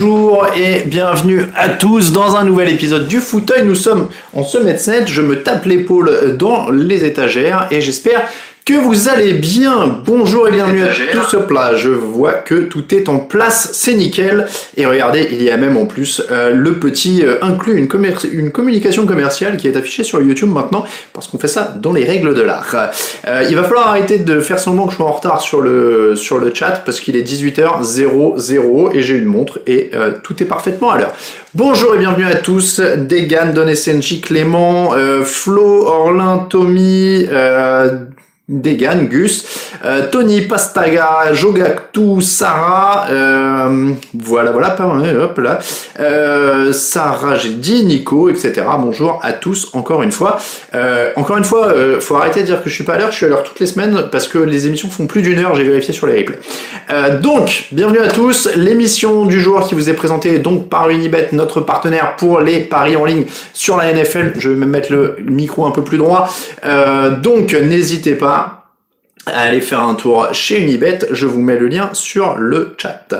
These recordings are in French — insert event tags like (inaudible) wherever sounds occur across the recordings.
Bonjour et bienvenue à tous dans un nouvel épisode du fauteuil. Nous sommes en semaine 7, je me tape l'épaule dans les étagères et j'espère que vous allez bien. Bonjour et bienvenue à tous au plat. Je vois que tout est en place, c'est nickel. Et regardez, il y a même en plus euh, le petit euh, inclus, une, une, communication commerciale qui est affichée sur YouTube maintenant, parce qu'on fait ça dans les règles de l'art. Euh, il va falloir arrêter de faire semblant que je suis en retard sur le, sur le chat, parce qu'il est 18h00 et j'ai une montre et tout est parfaitement à l'heure. Bonjour et bienvenue à tous. Degan, Don SNJ, Clément, Flo, Orlin, Tommy, Degan, Gus, euh, Tony Pastaga, Jogactu, Sarah, euh, voilà, voilà, hop là, euh, Sarah, j'ai dit, Nico, etc. Bonjour à tous, encore une fois. Encore une fois, euh, faut arrêter de dire que je suis pas à l'heure, je suis à l'heure toutes les semaines parce que les émissions font plus d'une heure, j'ai vérifié sur les replays. donc, bienvenue à tous, l'émission du jour qui vous est présentée donc par Unibet, notre partenaire pour les paris en ligne sur la NFL. Je vais même mettre le micro un peu plus droit. donc, n'hésitez pas Allez faire un tour chez Unibet, je vous mets le lien sur le chat.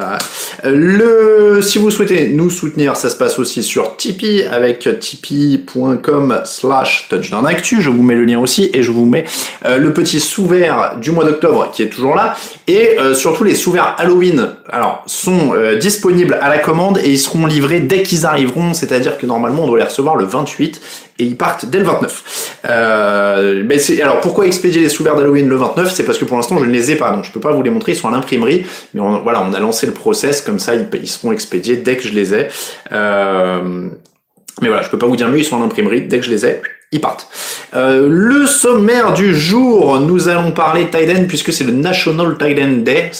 Le, si vous souhaitez nous soutenir, ça se passe aussi sur Tipeee avec tipeee.com slash touchdownactu. Je vous mets le lien aussi et je vous mets euh, le petit sous-vert du mois d'octobre qui est toujours là et euh, surtout les sous-verts Halloween alors sont euh, disponibles à la commande et ils seront livrés dès qu'ils arriveront, c'est-à-dire que normalement on doit les recevoir le 28 et ils partent dès le 29. Euh, alors pourquoi expédier les sous-verts d'Halloween le 29 C'est parce que pour l'instant je ne les ai pas, donc je peux pas vous les montrer, ils sont à l'imprimerie, mais voilà, on a lancé le process, comme ça ils, ils seront expédiés dès que je les ai. Euh, mais voilà, je peux pas vous dire mieux, ils sont à l'imprimerie, dès que je les ai, ils partent. Euh, le sommaire du jour, nous allons parler Tiden puisque c'est le National Tiden Day.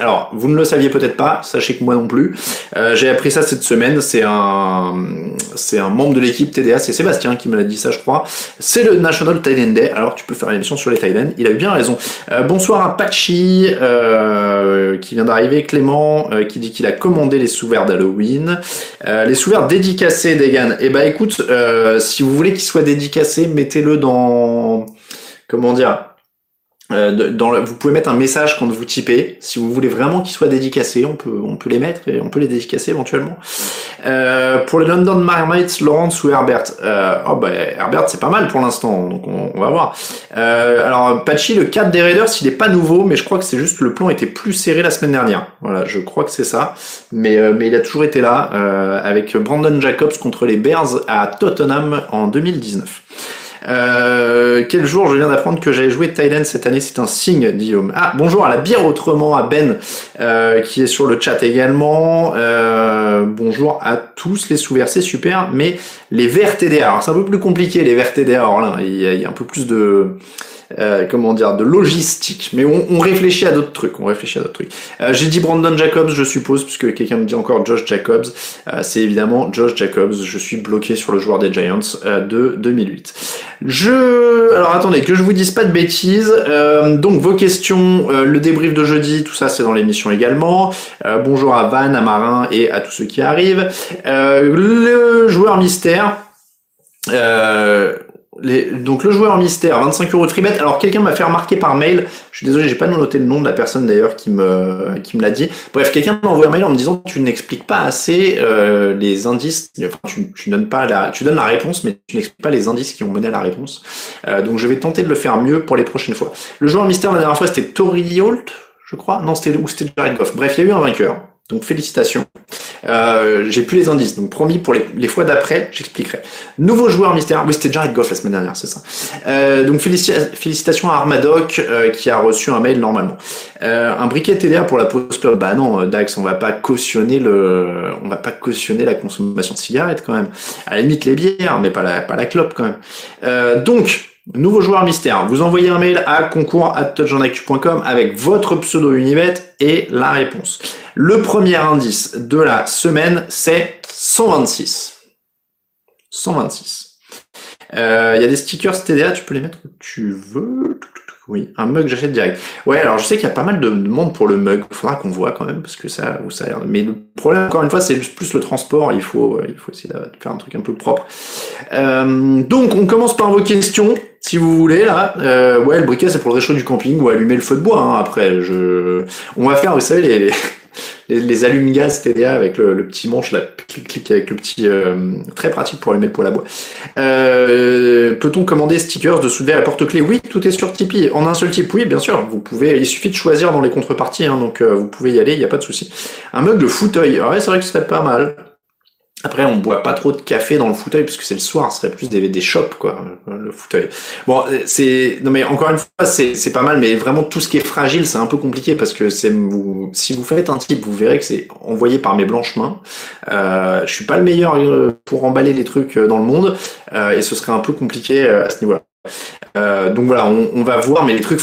alors, vous ne le saviez peut-être pas, sachez que moi non plus. Euh, j'ai appris ça cette semaine. C'est un, c'est un membre de l'équipe TDA, c'est Sébastien qui me l'a dit ça, je crois. C'est le National Tiden Day. Alors, tu peux faire une émission sur les Tiden. Il a eu bien raison. Euh, bonsoir à Pachi qui vient d'arriver, Clément qui dit qu'il a commandé les sous-verts d'Halloween, les sous-verts dédicacés d'Egan. Eh ben, écoute, si vous voulez qu'ils soient dédicacés, mettez le dans comment dire euh, dans vous pouvez mettre un message quand vous typez. Si vous voulez vraiment qu'ils soient dédicacés, on peut, on peut les mettre et on peut les dédicacer éventuellement. Euh, pour les London Marmites, Laurence ou Herbert? Euh, Oh bah Herbert c'est pas mal pour l'instant, donc on, va voir. alors Patchy, le 4 des Raiders, il est pas nouveau, mais je crois que c'est juste le plan était plus serré la semaine dernière. Voilà, je crois que c'est ça. Mais, mais il a toujours été là, avec Brandon Jacobs contre les Bears à Tottenham en 2019. Euh, quel jour je viens d'apprendre que j'allais jouer Thailand cette année, c'est un signe, Guillaume. Ah, bonjour à la bière autrement, à Ben, euh, qui est sur le chat également. Euh, bonjour à tous les sous-versés, super. Mais les verts TDA, c'est un peu plus compliqué les verts TDA, alors là, il y a un peu plus de euh, comment dire, de logistique. Mais on, on réfléchit à d'autres trucs. On réfléchit à d'autres trucs. Euh, J'ai dit Brandon Jacobs, je suppose, puisque quelqu'un me dit encore Josh Jacobs. Euh, c'est évidemment Josh Jacobs. Je suis bloqué sur le joueur des Giants euh, de 2008. Je, alors attendez, que je vous dise pas de bêtises. donc vos questions, le débrief de jeudi, tout ça, c'est dans l'émission également. bonjour à Van, à Marin et à tous ceux qui arrivent. le joueur mystère. Euh, donc le joueur mystère, 25 euros de free Alors quelqu'un m'a fait remarquer par mail, je suis désolé, j'ai pas noté le nom de la personne d'ailleurs qui me qui me l'a dit. Bref, quelqu'un m'a envoyé un mail en me disant tu n'expliques pas assez euh, les indices, enfin tu, tu donnes pas la, tu donnes la réponse, mais tu n'expliques pas les indices qui ont mené à la réponse. Euh, donc je vais tenter de le faire mieux pour les prochaines fois. Le joueur mystère la dernière fois c'était Tori Holt, je crois. Non, c'était ou c'était Jared Goff. Bref, il y a eu un vainqueur. Donc félicitations. Euh, j'ai plus les indices, donc promis pour les, fois d'après, j'expliquerai. Nouveau joueur mystère, oui c'était Jared Goff la semaine dernière, c'est ça. Euh, donc félicitations à Armadoc euh, qui a reçu un mail normalement. un briquet TDA pour la club, bah non Dax, on va pas cautionner le, on va pas cautionner la consommation de cigarettes quand même. À la limite les bières, mais pas la, pas la clope quand même. donc Nouveau joueur mystère. Vous envoyez un mail à concours avec votre pseudo Unibet et la réponse. Le premier indice de la semaine, c'est 126. 126. Euh, il y a des stickers TDA, tu peux les mettre où tu veux. Oui, un mug, j'achète direct. Ouais, alors je sais qu'il y a pas mal de monde pour le mug. Il faudra qu'on voit quand même parce que ça, ça a l'air. Mais le problème, encore une fois, c'est plus le transport. Il faut, il faut essayer de faire un truc un peu propre. Euh, donc, on commence par vos questions, si vous voulez là. Euh, ouais, le briquet, c'est pour le réchaud du camping ou allumer le feu de bois. Hein, après, je, on va faire, vous savez, les, les allumes-gaz TDA avec le, le, petit manche, là, clic, clic avec le petit, euh, très pratique pour allumer le poêle à bois. Euh, Peut-on commander stickers de soulever la porte-clés? Oui, tout est sur Tipeee. En un seul type, oui, bien sûr. Vous pouvez, il suffit de choisir dans les contreparties, hein, donc euh, vous pouvez y aller, il n'y a pas de souci. Un mug de fauteuil. Ouais, c'est vrai que ce serait pas mal. Après, on boit pas trop de café dans le fauteuil parce que c'est le soir, ce serait plus des, des shops, quoi, le fauteuil. Bon, c'est, non mais encore une fois, c'est, pas mal, mais vraiment tout ce qui est fragile, c'est un peu compliqué parce que c'est, si vous faites un type, vous verrez que c'est envoyé par mes blanches mains. Euh, je suis pas le meilleur euh, pour emballer les trucs euh, dans le monde euh, et ce serait un peu compliqué à ce niveau-là. Euh, donc voilà, on, va voir, mais les trucs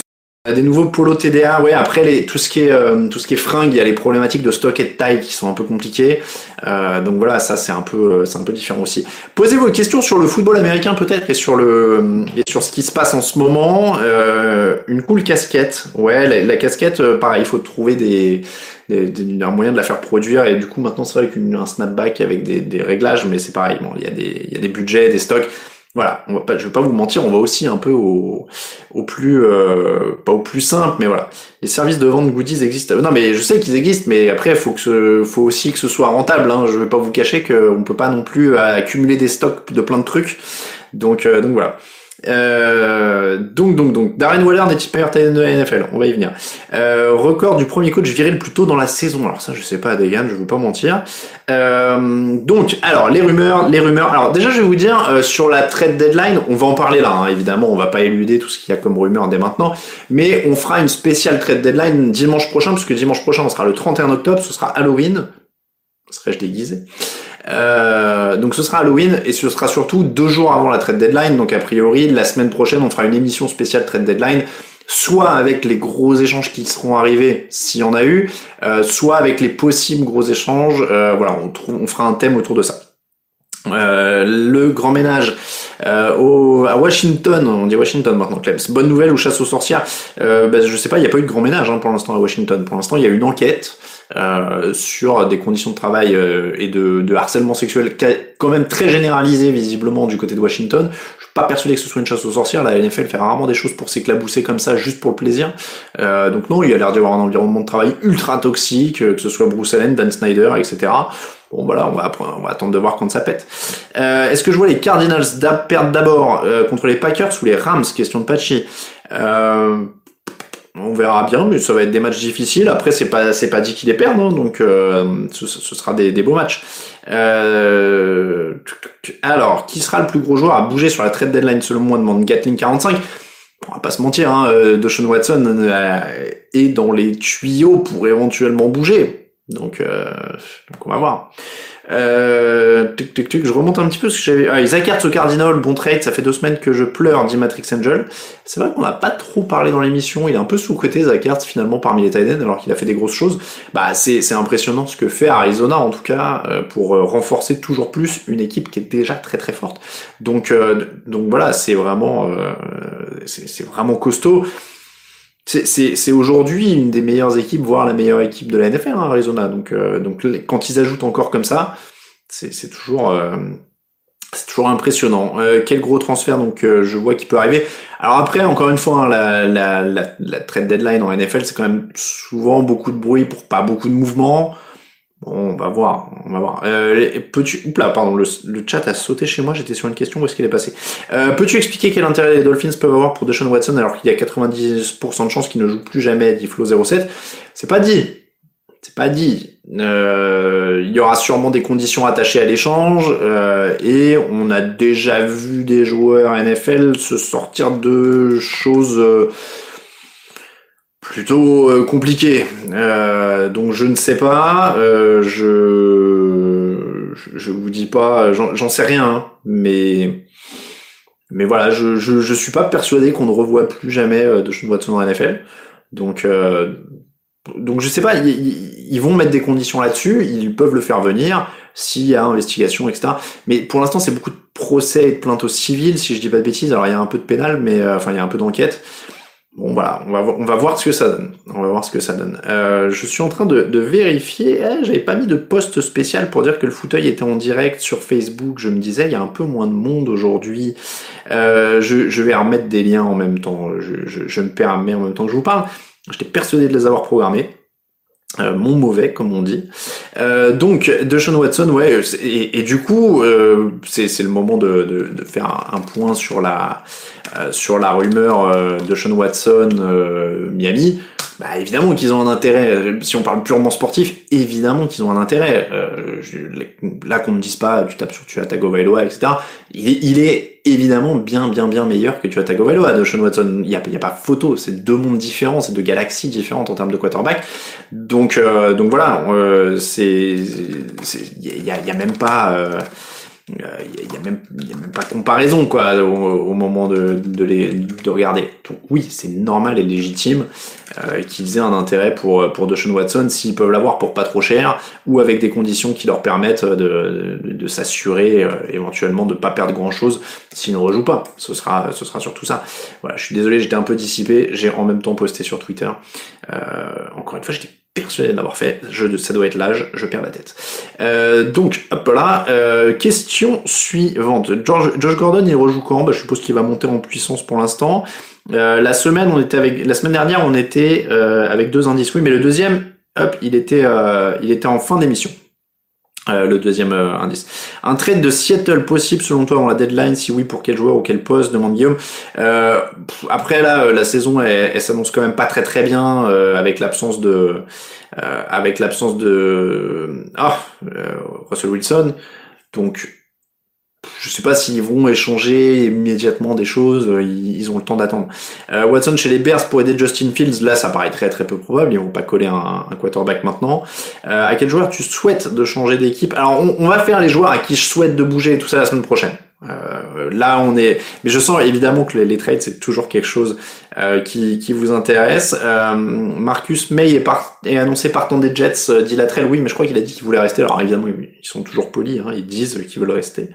des nouveaux polos TDA, ouais. Après les, tout ce qui est euh, tout ce qui est fringues, il y a les problématiques de stock et de taille qui sont un peu compliquées. Euh, donc voilà, ça c'est un peu c'est un peu différent aussi. Posez vos questions sur le football américain peut-être et sur le et sur ce qui se passe en ce moment. Euh, une cool casquette, ouais. La, la casquette, euh, pareil, il faut trouver des, des, des, un moyen de la faire produire et du coup maintenant c'est vrai qu'un snapback avec des, des réglages, mais c'est pareil. Bon, il y a des il y a des budgets, des stocks voilà, je vais pas vous mentir, on va aussi un peu au, au plus, euh, pas au plus simple, mais voilà, les services de vente goodies existent. Non, mais je sais qu'ils existent, mais après, faut que faut aussi que ce soit rentable. Hein. Je vais pas vous cacher qu'on peut pas non plus accumuler des stocks de plein de trucs. Donc, euh, donc voilà. Euh, donc, donc, donc, Darren Waller n'est pas de la NFL, on va y venir. Euh, record du premier coach viril plus tôt dans la saison. Alors ça, je sais pas, Degan, je veux pas mentir. Euh, donc, alors, les rumeurs, les rumeurs. Alors déjà, je vais vous dire, sur la trade deadline, on va en parler là, hein, évidemment, on va pas éluder tout ce qu'il y a comme rumeur dès maintenant, mais on fera une spéciale trade deadline dimanche prochain, parce que dimanche prochain, on sera le 31 octobre, ce sera Halloween. Serais-je déguisé? Euh, donc ce sera Halloween et ce sera surtout deux jours avant la trade deadline. Donc a priori la semaine prochaine on fera une émission spéciale trade deadline, soit avec les gros échanges qui seront arrivés s'il y en a eu, euh, soit avec les possibles gros échanges. Euh, voilà, on, on, fera un thème autour de ça. Euh, le grand ménage euh, au, à Washington, on dit Washington maintenant, Clems. Bonne nouvelle ou chasse aux sorcières euh, ben, Je sais pas, il n'y a pas eu de grand ménage hein, pour l'instant à Washington. Pour l'instant, il y a une enquête euh, sur des conditions de travail euh, et de, de, harcèlement sexuel quand même très généralisé visiblement du côté de Washington. Je suis pas persuadé que ce soit une chasse aux sorcières. La NFL fait rarement des choses pour s'éclabousser comme ça juste pour le plaisir. Donc non, il y a l'air d'y avoir un environnement de travail ultra toxique, que ce soit Bruce Allen, Dan Snyder, etc. Bon, voilà, on va, on va attendre de voir quand ça pète. Euh, Est-ce que je vois les Cardinals perdre d'abord euh, contre les Packers ou les Rams? Question de Patchy. Euh, on verra bien, mais ça va être des matchs difficiles. Après, c'est pas c'est pas dit qu'ils les perdent, hein, donc euh, ce, ce, sera des, des beaux matchs. Euh, alors, qui sera le plus gros joueur à bouger sur la trade deadline selon moi demande Gatling 45. On va pas se mentir, hein, Deshaun Watson est dans les tuyaux pour éventuellement bouger. Donc, euh, donc on va voir. Euh, tuc, tuc, tuc, je remonte un petit peu ce que j'avais. Ah, Isaac Hertz au Cardinal, bon trade, ça fait deux semaines que je pleure, dit Matrix Angel. C'est vrai qu'on n'a pas trop parlé dans l'émission, il est un peu sous-côté, Isaac Hertz, finalement, parmi les Titans, alors qu'il a fait des grosses choses. Bah, c'est, c'est impressionnant ce que fait Arizona, en tout cas, euh, pour euh, renforcer toujours plus une équipe qui est déjà très très forte. Donc, euh, donc voilà, c'est vraiment, euh, c'est, c'est vraiment costaud c'est aujourd'hui une des meilleures équipes, voire la meilleure équipe de la NFL, hein, Arizona. Donc, euh, donc quand ils ajoutent encore comme ça, c'est toujours, euh, toujours impressionnant. Euh, quel gros transfert donc euh, je vois qui peut arriver. Alors après, encore une fois, hein, la, la, la, la, trade deadline en NFL, c'est quand même souvent beaucoup de bruit pour pas beaucoup de mouvements. Bon, on va voir, on va voir. Euh, peux-tu, oupla, pardon, le, le, chat a sauté chez moi. J'étais sur une question. Où est-ce qu'il est passé? Euh, Peux-tu expliquer quel intérêt les Dolphins peuvent avoir pour Deshaun Watson alors qu'il y a 90% de chances qu'il ne joue plus jamais dit Flo 07 C'est pas dit. C'est pas dit. Euh, il y aura sûrement des conditions attachées à l'échange euh, et on a déjà vu des joueurs NFL se sortir de choses euh, plutôt euh, compliqué. Euh, donc je ne sais pas. Euh, je je vous dis pas. J'en sais rien. Hein, mais mais voilà, je, je suis pas persuadé qu'on ne revoit plus jamais de Sean Watson en NFL. Donc euh, donc je sais pas. Ils, vont mettre des conditions là-dessus. Ils peuvent le faire venir s'il y a investigation, etc. Mais pour l'instant, c'est beaucoup de procès et de plaintes au civil, si je dis pas de bêtises. Alors il y a un peu de pénal, mais enfin il y a un peu d'enquête. Bon voilà, on va, on va voir ce que ça donne. On va voir ce que ça donne. Euh, je suis en train de, de vérifier. Eh, J'avais pas mis de post spécial pour dire que le fauteuil était en direct sur Facebook. Je me disais, il y a un peu moins de monde aujourd'hui. Euh, je, je, vais remettre des liens en même temps. Je, je, je, me permets en même temps que je vous parle. J'étais persuadé de les avoir programmés. Euh, mon mauvais, comme on dit. Euh, donc, Deshaun Watson, ouais, et, du coup, euh, c'est le moment de, de, de faire un, point sur la, euh, sur la rumeur euh, de Deshaun Watson Miami. Bah, évidemment qu'ils ont un intérêt. Si on parle purement sportif, évidemment qu'ils ont un intérêt. là, qu'on ne dise pas, tu tapes sur tu as Tagovailoa, etc. Il est, il est évidemment bien, bien, bien meilleur que tu as Tagovailoa. Deshaun Watson, il n'y a, a pas photo. C'est deux mondes différents, c'est deux galaxies différentes en termes de quarterback. Donc, euh, donc voilà, euh, c'est, il y a, y a, même pas, euh, il y, a même, a même pas comparaison quoi au, moment de, de, les, de regarder. Donc oui, c'est normal et légitime euh, qu'ils aient un intérêt pour pour Deshaun Watson s'ils peuvent l'avoir pour pas trop cher ou avec des conditions qui leur permettent de, de, s'assurer euh, éventuellement de pas perdre grand chose s'ils ne rejouent pas. Ce sera ce sera surtout ça. Voilà, je suis désolé, j'étais un peu dissipé. J'ai en même temps posté sur Twitter. Euh, encore une fois, j'étais persuadé d'avoir fait. Je, ça doit être l'âge, je perds la tête. Euh, donc, hop là. Euh, question suivante. George, Gordon, il rejoue quand? Bah, Je suppose qu'il va monter en puissance pour l'instant. Euh, la semaine, on était avec, la semaine dernière, on était euh, avec deux indices, oui, mais le deuxième, hop, il était, euh, il était en fin d'émission. Euh, le deuxième euh, indice. Un trade de Seattle possible selon toi dans la deadline? Si oui, pour quel joueur ou quel poste? Demande Guillaume. Euh, après là, euh, la saison elle, s'annonce quand même pas très très bien euh, avec l'absence de avec l'absence de ah Russell Wilson. Donc je sais pas s'ils vont échanger immédiatement des choses, euh, ils, ont le temps d'attendre. Euh, Watson chez les Bears pour aider Justin Fields, là ça paraît très très peu probable, ils vont pas coller un, quarterback maintenant. Euh, à quel joueur tu souhaites de changer d'équipe? Alors on, on, va faire les joueurs à qui je souhaite de bouger tout ça la semaine prochaine. Euh, là, on est. Mais je sens évidemment que les, trades c'est toujours quelque chose euh, qui, qui, vous intéresse. Euh, Marcus May est, par... est annoncé partant des Jets, euh, dit Latrell. Oui, mais je crois qu'il a dit qu'il voulait rester. Alors évidemment, ils sont toujours polis. Hein, ils disent qu'ils veulent rester.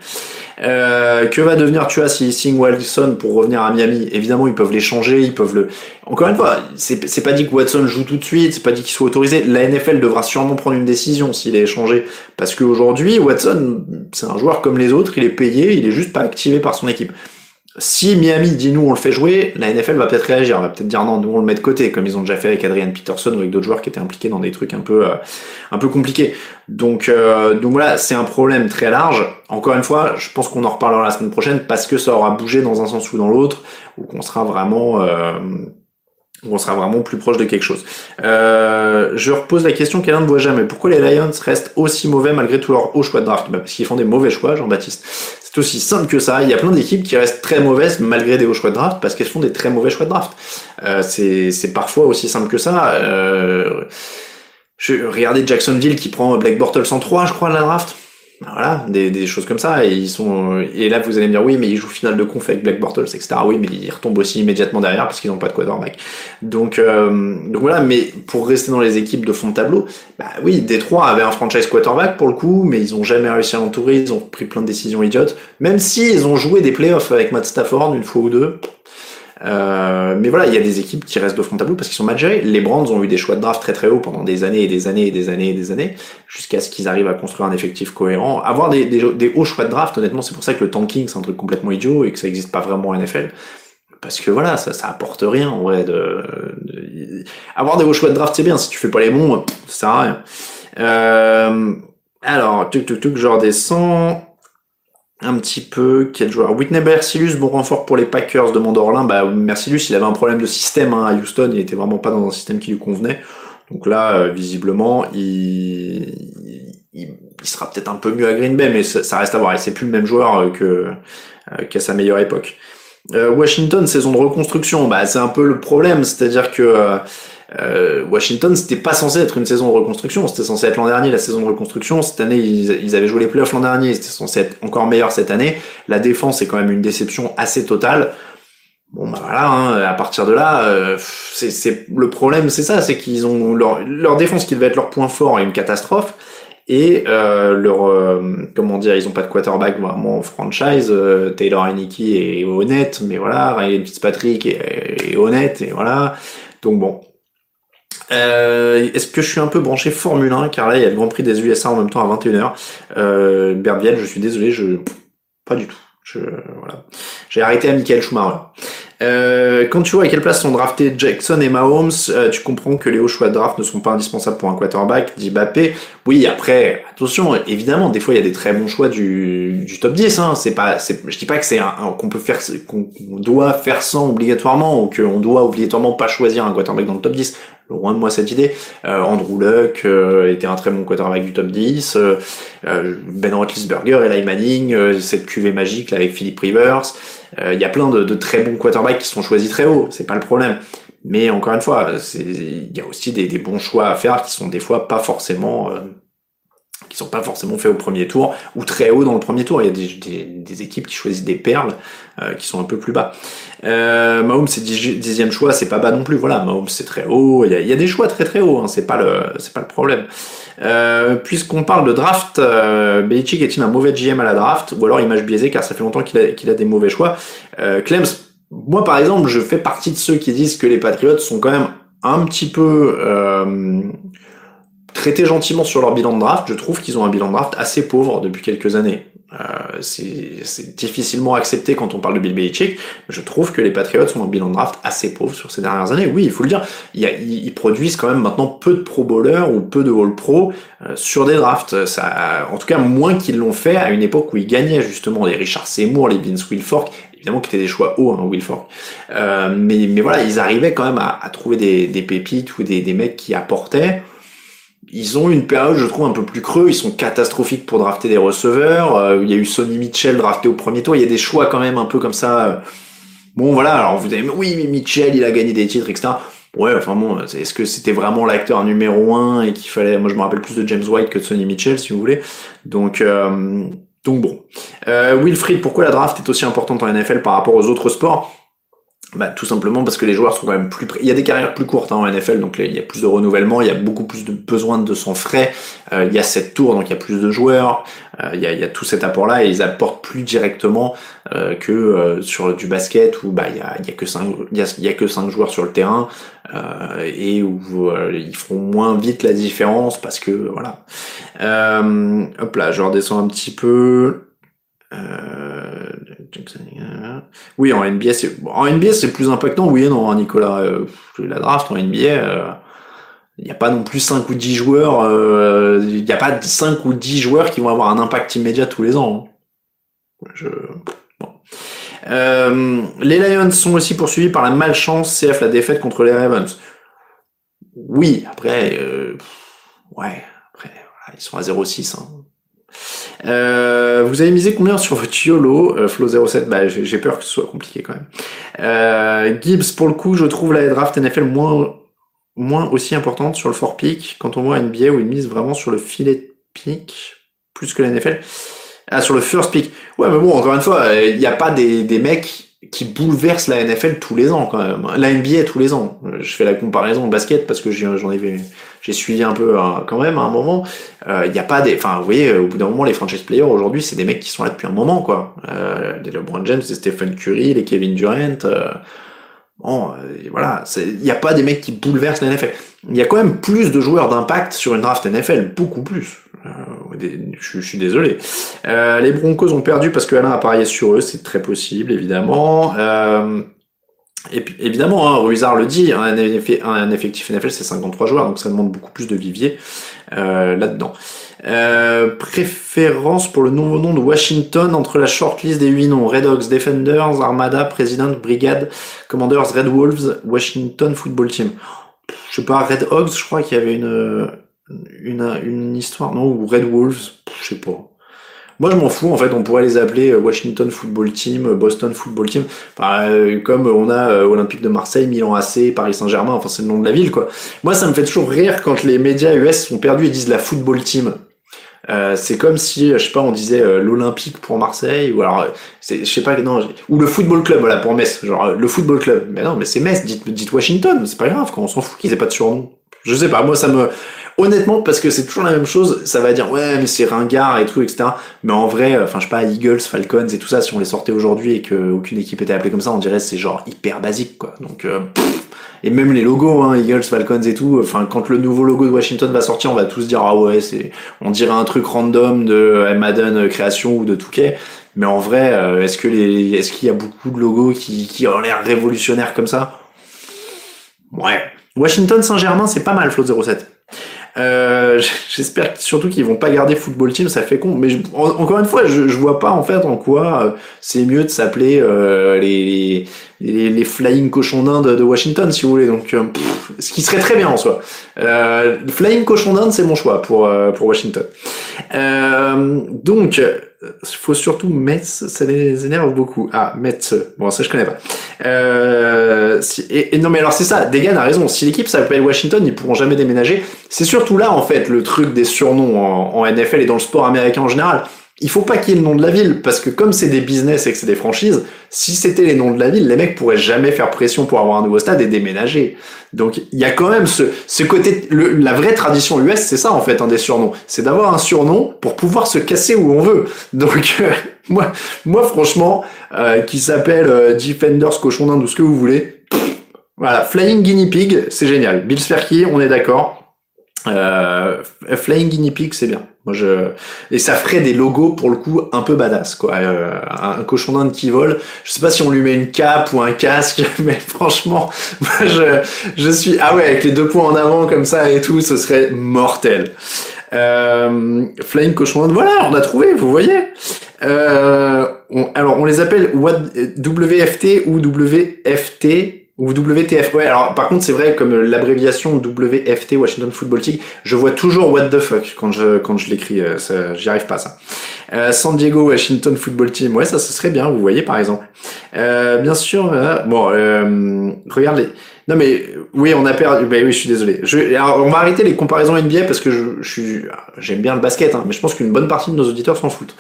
Euh, que va devenir tu as si signe Wilson pour revenir à Miami Évidemment, ils peuvent l'échanger. Ils peuvent le. Encore une fois, c'est pas dit que Watson joue tout de suite. C'est pas dit qu'il soit autorisé. La NFL devra sûrement prendre une décision s'il est échangé, parce qu'aujourd'hui, Watson, c'est un joueur comme les autres. Il est payé. Il est juste pas activé par son équipe. Si Miami dit nous on le fait jouer, la NFL va peut-être réagir, va peut-être dire non, nous on le met de côté, comme ils ont déjà fait avec Adrian Peterson ou avec d'autres joueurs qui étaient impliqués dans des trucs un peu, euh, un peu compliqués. Donc, euh, donc voilà, c'est un problème très large. Encore une fois, je pense qu'on en reparlera la semaine prochaine parce que ça aura bougé dans un sens ou dans l'autre, ou qu'on sera vraiment on sera vraiment plus proche de quelque chose. Euh, je repose la question qu'Alain ne voit jamais. Pourquoi les Lions restent aussi mauvais malgré tout leur haut choix de draft? Bah Parce qu'ils font des mauvais choix, Jean-Baptiste. C'est aussi simple que ça. Il y a plein d'équipes qui restent très mauvaises malgré des hauts choix de draft parce qu'elles font des très mauvais choix de draft. Euh, c'est parfois aussi simple que ça. Euh, je, regardez Jacksonville qui prend Black Bortles 103, je crois, de la draft. Ben voilà, des, des, choses comme ça. Et ils sont et là vous allez me dire oui, mais ils jouent finale de conf avec Black Bortles, etc. Oui, mais ils retombent aussi immédiatement derrière parce qu'ils n'ont pas de quarterback. Donc euh, donc voilà. Mais pour rester dans les équipes de fond de tableau, bah oui, Détroit avait un franchise quarterback pour le coup, mais ils ont jamais réussi à l'entourer. Ils ont pris plein de décisions idiotes. Même si ils ont joué des playoffs avec Matt Stafford une fois ou deux. Euh, mais voilà, il y a des équipes qui restent de front tableau parce qu'ils sont mal. Les Brands ont eu des choix de draft très très hauts pendant des années et des années et des années et des années, jusqu'à ce qu'ils arrivent à construire un effectif cohérent. Avoir des, des, des hauts choix de draft, honnêtement, c'est pour ça que le tanking c'est un truc complètement idiot et que ça n'existe pas vraiment en NFL. Parce que voilà, ça, ça apporte rien en vrai. De, de... Avoir des hauts choix de draft, c'est bien. Si tu fais pas les bons, ça sert à rien. Euh, alors, tuk tuk tuk, je redescends un petit peu quel joueur Whitney Mercilus, bon renfort pour les Packers, demande Orlin. Bah, Mercilus, il avait un problème de système hein, à Houston, il était vraiment pas dans un système qui lui convenait. Donc là, euh, visiblement, il, il, il sera peut-être un peu mieux à Green Bay, mais ça, reste à voir. Et c'est plus le même joueur euh, que euh, qu'à sa meilleure époque. Washington, saison de reconstruction, bah c'est un peu le problème, c'est-à-dire que euh, Washington, c'était pas censé être une saison de reconstruction, c'était censé être l'an dernier la saison de reconstruction. Cette année, ils, avaient joué les playoffs l'an dernier, c'était censé être encore meilleur cette année. La défense est quand même une déception assez totale. Bon bah voilà, hein, à partir de là, euh, c'est le problème, c'est ça, c'est qu'ils ont leur, leur défense qui devait être leur point fort est une catastrophe. Et euh, leur euh, comment dire ils ont pas de quarterback vraiment franchise. Euh, Taylor Heineke est honnête mais voilà. Ryan Fitzpatrick est honnête et voilà. Donc bon euh, Est-ce que je suis un peu branché Formule 1 car là il y a le Grand Prix des USA en même temps à 21h. Euh, Berbiel, je suis désolé, je pas du tout. Je voilà, j'ai arrêté à Michael Schumacher. Euh, quand tu vois à quelle place sont draftés Jackson et Mahomes, euh, tu comprends que les hauts choix de draft ne sont pas indispensables pour un quarterback, dit Bappé. Oui, après, attention, évidemment, des fois il y a des très bons choix du, du top 10. Hein. C'est pas, je dis pas que c'est qu'on peut faire, qu'on doit faire sans obligatoirement ou qu'on doit obligatoirement pas choisir un quarterback dans le top 10 loin de moi cette idée. Euh, Andrew Luck euh, était un très bon quarterback du top 10. Euh, ben Roethlisberger, Eli Manning, cette cuvée magique avec Philip Rivers. Il y a plein de, très bons quarterbacks qui sont choisis très haut, c'est pas le problème. Mais encore une fois, il y a aussi des, bons choix à faire qui sont des fois pas forcément qui sont pas forcément faits au premier tour ou très haut dans le premier tour. Il y a des, des, des équipes qui choisissent des perles euh, qui sont un peu plus bas. Euh, Mahomes c'est dixième choix, c'est pas bas non plus. Voilà, Mahomes c'est très haut. Il y, a, il y, a, des choix très très hauts. Hein, c'est pas le c'est pas le problème. Euh, Puisqu'on parle de draft, euh, Belichick est-il un mauvais GM à la draft ou alors image biaisée car ça fait longtemps qu'il a, qu'il a des mauvais choix. Euh, Clems, moi par exemple, je fais partie de ceux qui disent que les Patriots sont quand même un petit peu traités gentiment sur leur bilan de draft, je trouve qu'ils ont un bilan de draft assez pauvre depuis quelques années. Euh, c'est difficilement accepté quand on parle de Bill Belichick. Je trouve que les Patriots ont un bilan de draft assez pauvre sur ces dernières années. Oui, il faut le dire. Ils, produisent quand même maintenant peu de Pro Bowlers ou peu de All Pro euh, sur des drafts. Ça, en tout cas, moins qu'ils l'ont fait à une époque où ils gagnaient justement les Richard Seymour, les Vince Wilfork, évidemment qui étaient des choix hauts, hein, Wilfork. Euh, mais, mais voilà, ils arrivaient quand même à, à trouver des, des pépites ou des, des mecs qui apportaient ils ont une période, je trouve, un peu plus creux. Ils sont catastrophiques pour drafter des receveurs. Euh, il y a eu Sonny Mitchell drafté au premier tour. Il y a des choix quand même un peu comme ça. Bon, voilà. Alors vous avez, oui, mais Mitchell, il a gagné des titres, etc. Ouais, enfin bon, est-ce que c'était vraiment l'acteur numéro un et qu'il fallait, moi je me rappelle plus de James White que de Sonny Mitchell, si vous voulez. Donc, euh, donc bon. Euh, Wilfried, pourquoi la draft est aussi importante en NFL par rapport aux autres sports? Bah, tout simplement parce que les joueurs sont quand même plus... Il y a des carrières plus courtes hein, en NFL, donc il y a plus de renouvellement, il y a beaucoup plus de besoin de son frais, euh, il y a sept tours, donc il y a plus de joueurs, euh, il, y a, il, y a, tout cet apport-là, et ils apportent plus directement euh, que euh, sur du basket, où bah, il, y a, il, y a que cinq, il, y a, il y a que cinq joueurs sur le terrain, et où ils feront moins vite la différence, parce que voilà. hop là, je redescends un petit peu... Euh, oui, en NBA, c'est en NBA c'est plus impactant. Oui, non, hein, Nicolas, euh, la draft en NBA, euh, il n'y a pas non plus 5 ou 10 joueurs. Il n'y a pas 5 ou 10 joueurs qui vont avoir un impact immédiat tous les ans. Hein. Les Lions sont aussi poursuivis par la malchance CF la défaite contre les Ravens. Oui, après, ouais, après, ils sont à 0-6. Hein. Euh, vous avez misé combien sur votre YOLO euh, Flow07, bah, j'ai peur que ce soit compliqué quand même. Euh, Gibbs, pour le coup, je trouve la draft NFL moins, moins aussi importante sur le fort pick quand on voit NBA où ils misent vraiment sur le filet pick plus que la NFL. Ah, sur le first pick. Ouais, mais bon, encore une fois, il n'y a pas des, des mecs qui bouleversent la NFL tous les ans quand même. La NBA tous les ans. Je fais la comparaison au basket parce que j'en ai j'ai suivi un peu hein, quand même à un moment. Il euh, n'y a pas des, enfin vous voyez, au bout d'un moment les franchise players aujourd'hui c'est des mecs qui sont là depuis un moment quoi. Euh, les LeBron James, les Stephen Curry, les Kevin Durant. Euh, bon, euh, voilà, il n'y a pas des mecs qui bouleversent la NFL. Il y a quand même plus de joueurs d'impact sur une draft NFL, beaucoup plus. je, suis désolé. les Broncos ont perdu parce que Alain a parié sur eux, c'est très possible évidemment. Puis, évidemment, hein, Ruizard le dit, un, effectif NFL c'est 53 joueurs, donc ça demande beaucoup plus de vivier euh, là-dedans. Euh, préférence pour le nouveau nom de Washington entre la shortlist des 8 noms Red Hawks, Defenders, Armada, President, Brigade, Commanders, Red Wolves, Washington Football Team. Je sais pas, Red Hawks, je crois qu'il y avait une, une, une histoire, non, ou Red Wolves, je sais pas. Moi, je m'en fous. En fait, on pourrait les appeler euh, Washington Football Team, euh, Boston Football Team. Enfin, euh, comme on a Olympique de Marseille, Milan AC, Paris Saint-Germain. Enfin, c'est le nom de la ville, quoi. Moi, ça me fait toujours rire quand les médias US sont perdus et disent la Football Team. Euh, c'est comme si, je sais pas, on disait l'Olympique pour Marseille, ou alors, je sais pas, non, ou le Football Club, voilà, pour Metz, genre le Football Club. Mais non, mais c'est Metz, dites, dites Washington, c'est pas grave, quand on s'en fout qu'ils aient pas de surnom. Je sais pas, moi ça me, Honnêtement, parce que c'est toujours la même chose, ça va dire ouais mais c'est ringard et tout, etc. Mais en vrai, euh, enfin je sais pas, Eagles, Falcons et tout ça, si on les sortait aujourd'hui et qu'aucune équipe était appelée comme ça, on dirait c'est genre hyper basique quoi. Donc euh, et même les logos, hein, Eagles, Falcons et tout. Enfin, quand le nouveau logo de Washington va sortir, on va tous dire ah ouais, on dirait un truc random de Madden création ou de Touquet. Mais en vrai, euh, est-ce qu'il y a beaucoup de logos qui, qui ont l'air révolutionnaires comme ça? Ouais. Washington Saint-Germain, c'est pas mal, Float 07. Euh, (laughs) J'espère surtout qu'ils vont pas garder football team, ça fait con. Mais je- en- encore une fois, je, je vois pas en fait en quoi euh, c'est mieux de s'appeler euh, les, les, les flying cochons d'Inde de Washington, si vous voulez. Donc, euh, ce qui serait très bien en soi. Flying cochon d'Inde, c'est mon choix pour pour Washington. Donc, faut surtout Metz, ça les énerve beaucoup. Ah, Metz. Bon, ça je connais pas. Euh, et, et non mais alors c'est ça, Degan a raison. Si l'équipe s'appelle Washington, ils pourront jamais déménager. C'est surtout là en fait le truc des surnoms en, en NFL et dans le sport américain en général. Il faut pas qu'il y ait le nom de la ville parce que comme c'est des business et que c'est des franchises, si c'était les noms de la ville, les mecs pourraient jamais faire pression pour avoir un nouveau stade et déménager. Donc il y a quand même ce, ce côté, le- la vraie tradition US, c'est ça en fait, un des surnoms, c'est d'avoir un surnom pour pouvoir se casser où on veut. Donc euh, (laughs) moi, moi franchement, euh, qui s'appelle euh, Defenders Cochon d'Inde ou ce que vous voulez, voilà, Flying Guinea Pig, c'est génial. Bill Sperky, on est d'accord. Euh, Flying Guinea Pig, c'est bien. Moi, je et ça ferait des logos pour le coup un peu badass, quoi. Euh, un cochon d'Inde qui vole. Je sais pas si on lui met une cape ou un casque, (laughs) mais franchement, moi, je je suis ah ouais avec les deux points en avant comme ça et tout, ce serait mortel. Euh, Flying cochon d'Inde, voilà, on a trouvé, vous voyez. Euh, on- alors on les appelle WFT ou WFT ou WTF. Ouais, alors par contre c'est vrai comme l'abréviation WFT Washington Football League, je vois toujours what the fuck quand je quand je l'écris, euh, j'y arrive pas ça. Euh, San Diego Washington Football Team, ouais ça ce serait bien, vous voyez par exemple. Euh, bien sûr, euh, bon, euh, regarde les. Non mais oui, on a perdu. Ben oui, je suis désolé. Je, alors, on va arrêter les comparaisons NBA parce que je, je suis, j'aime bien le basket, hein, mais je pense qu'une bonne partie de nos auditeurs s'en foutent.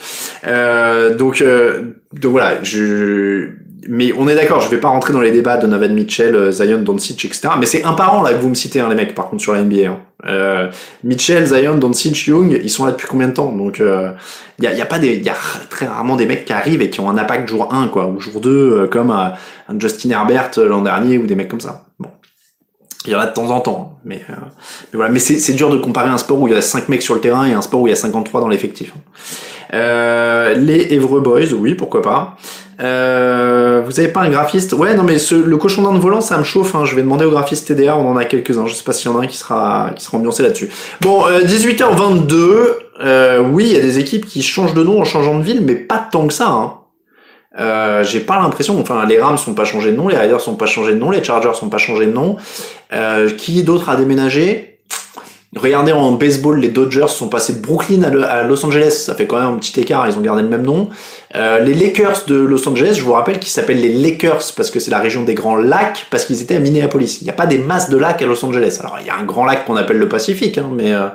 Euh, donc, euh, donc voilà. Je, mais on est d'accord. Je vais pas rentrer dans les débats de Donovan Mitchell, euh, Zion, Doncic, etc. Mais c'est un par an là que vous me citez, hein, les mecs. Par contre, sur la NBA. Hein. Euh, Mitchell, Zion, Doncic, Young, ils sont là depuis combien de temps? Donc, il y a, y a pas des, y a très rarement des mecs qui arrivent et qui ont un impact jour 1 quoi, ou jour 2 euh, comme euh, un Justin Herbert euh, l'an dernier ou des mecs comme ça. Bon. Il y en a de temps en temps, mais, euh, mais voilà. Mais c'est dur de comparer un sport où il y a 5 mecs sur le terrain et un sport où il y a 53 dans l'effectif. Euh, les Evreux Boys, oui, pourquoi pas. Euh, vous avez pas un graphiste? Ouais, non, mais ce, le cochon d'Inde volant, ça me chauffe. Hein. Je vais demander au graphiste TDA, on en a quelques-uns. Je sais pas s'il y en a un qui sera, qui sera ambiancé là-dessus. Bon, euh, 18h22. Euh, oui, il y a des équipes qui changent de nom en changeant de ville, mais pas tant que ça. Hein. Euh, j'ai pas l'impression, enfin les Rams sont pas changés de nom, les Raiders sont pas changés de nom, les Chargers sont pas changés de nom. Euh, qui d'autre a déménagé? Regardez en baseball, les Dodgers sont passés de Brooklyn à, Los Angeles, ça fait quand même un petit écart, ils ont gardé le même nom. Euh, les Lakers de Los Angeles, je vous rappelle qu'ils s'appellent les Lakers parce que c'est la région des grands lacs, parce qu'ils étaient à Minneapolis. Il n'y a pas des masses de lacs à Los Angeles. Alors il y a un grand lac qu'on appelle le Pacifique, hein, mais euh,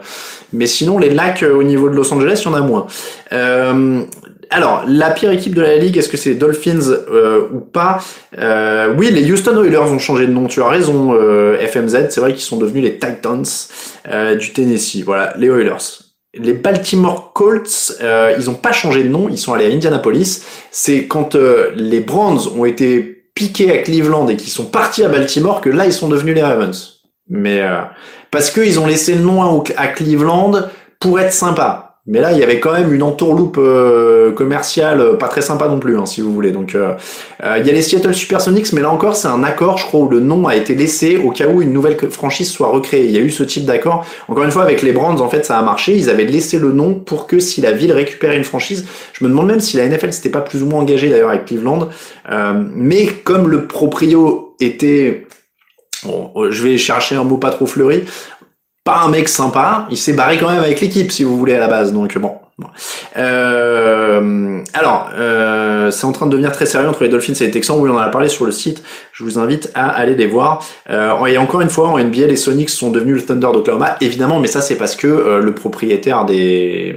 mais sinon les lacs euh, au niveau de Los Angeles, il y en a moins. Alors, la pire équipe de la ligue, est-ce que c'est les Dolphins euh, ou pas Euh, Oui, les Houston Oilers ont changé de nom. Tu as raison, euh, FMZ. C'est vrai qu'ils sont devenus les Titans euh, du Tennessee. Voilà, les Oilers. Les Baltimore Colts, ils ont pas changé de nom. Ils sont allés à Indianapolis. C'est quand les Browns ont été piqués à Cleveland et qu'ils sont partis à Baltimore que là ils sont devenus les Ravens. Mais parce qu'ils ont laissé le nom à, à Cleveland pour être sympa. Mais là, il y avait quand même une entourloupe euh, commerciale euh, pas très sympa non plus, hein, si vous voulez. Donc, euh, euh, il y a les Seattle Supersonics, mais là encore, c'est un accord, je crois, où le nom a été laissé au cas où une nouvelle franchise soit recréée. Il y a eu ce type d'accord. Encore une fois, avec les Brands, en fait, ça a marché. Ils avaient laissé le nom pour que si la ville récupérait une franchise, je me demande même si la NFL s'était pas plus ou moins engagée d'ailleurs avec Cleveland. Euh, mais comme le proprio était Bon, je vais chercher un mot pas trop fleuri. Pas un mec sympa, il s'est barré quand même avec l'équipe, si vous voulez, à la base. Donc bon. Euh, alors, euh, c'est en train de devenir très sérieux entre les Dolphins et les Texans. Oui, on en a parlé sur le site. Je vous invite à aller les voir. Euh, et encore une fois, en NBA, les Sonics sont devenus le Thunder d'Oklahoma, évidemment, mais ça, c'est parce que euh, le propriétaire des.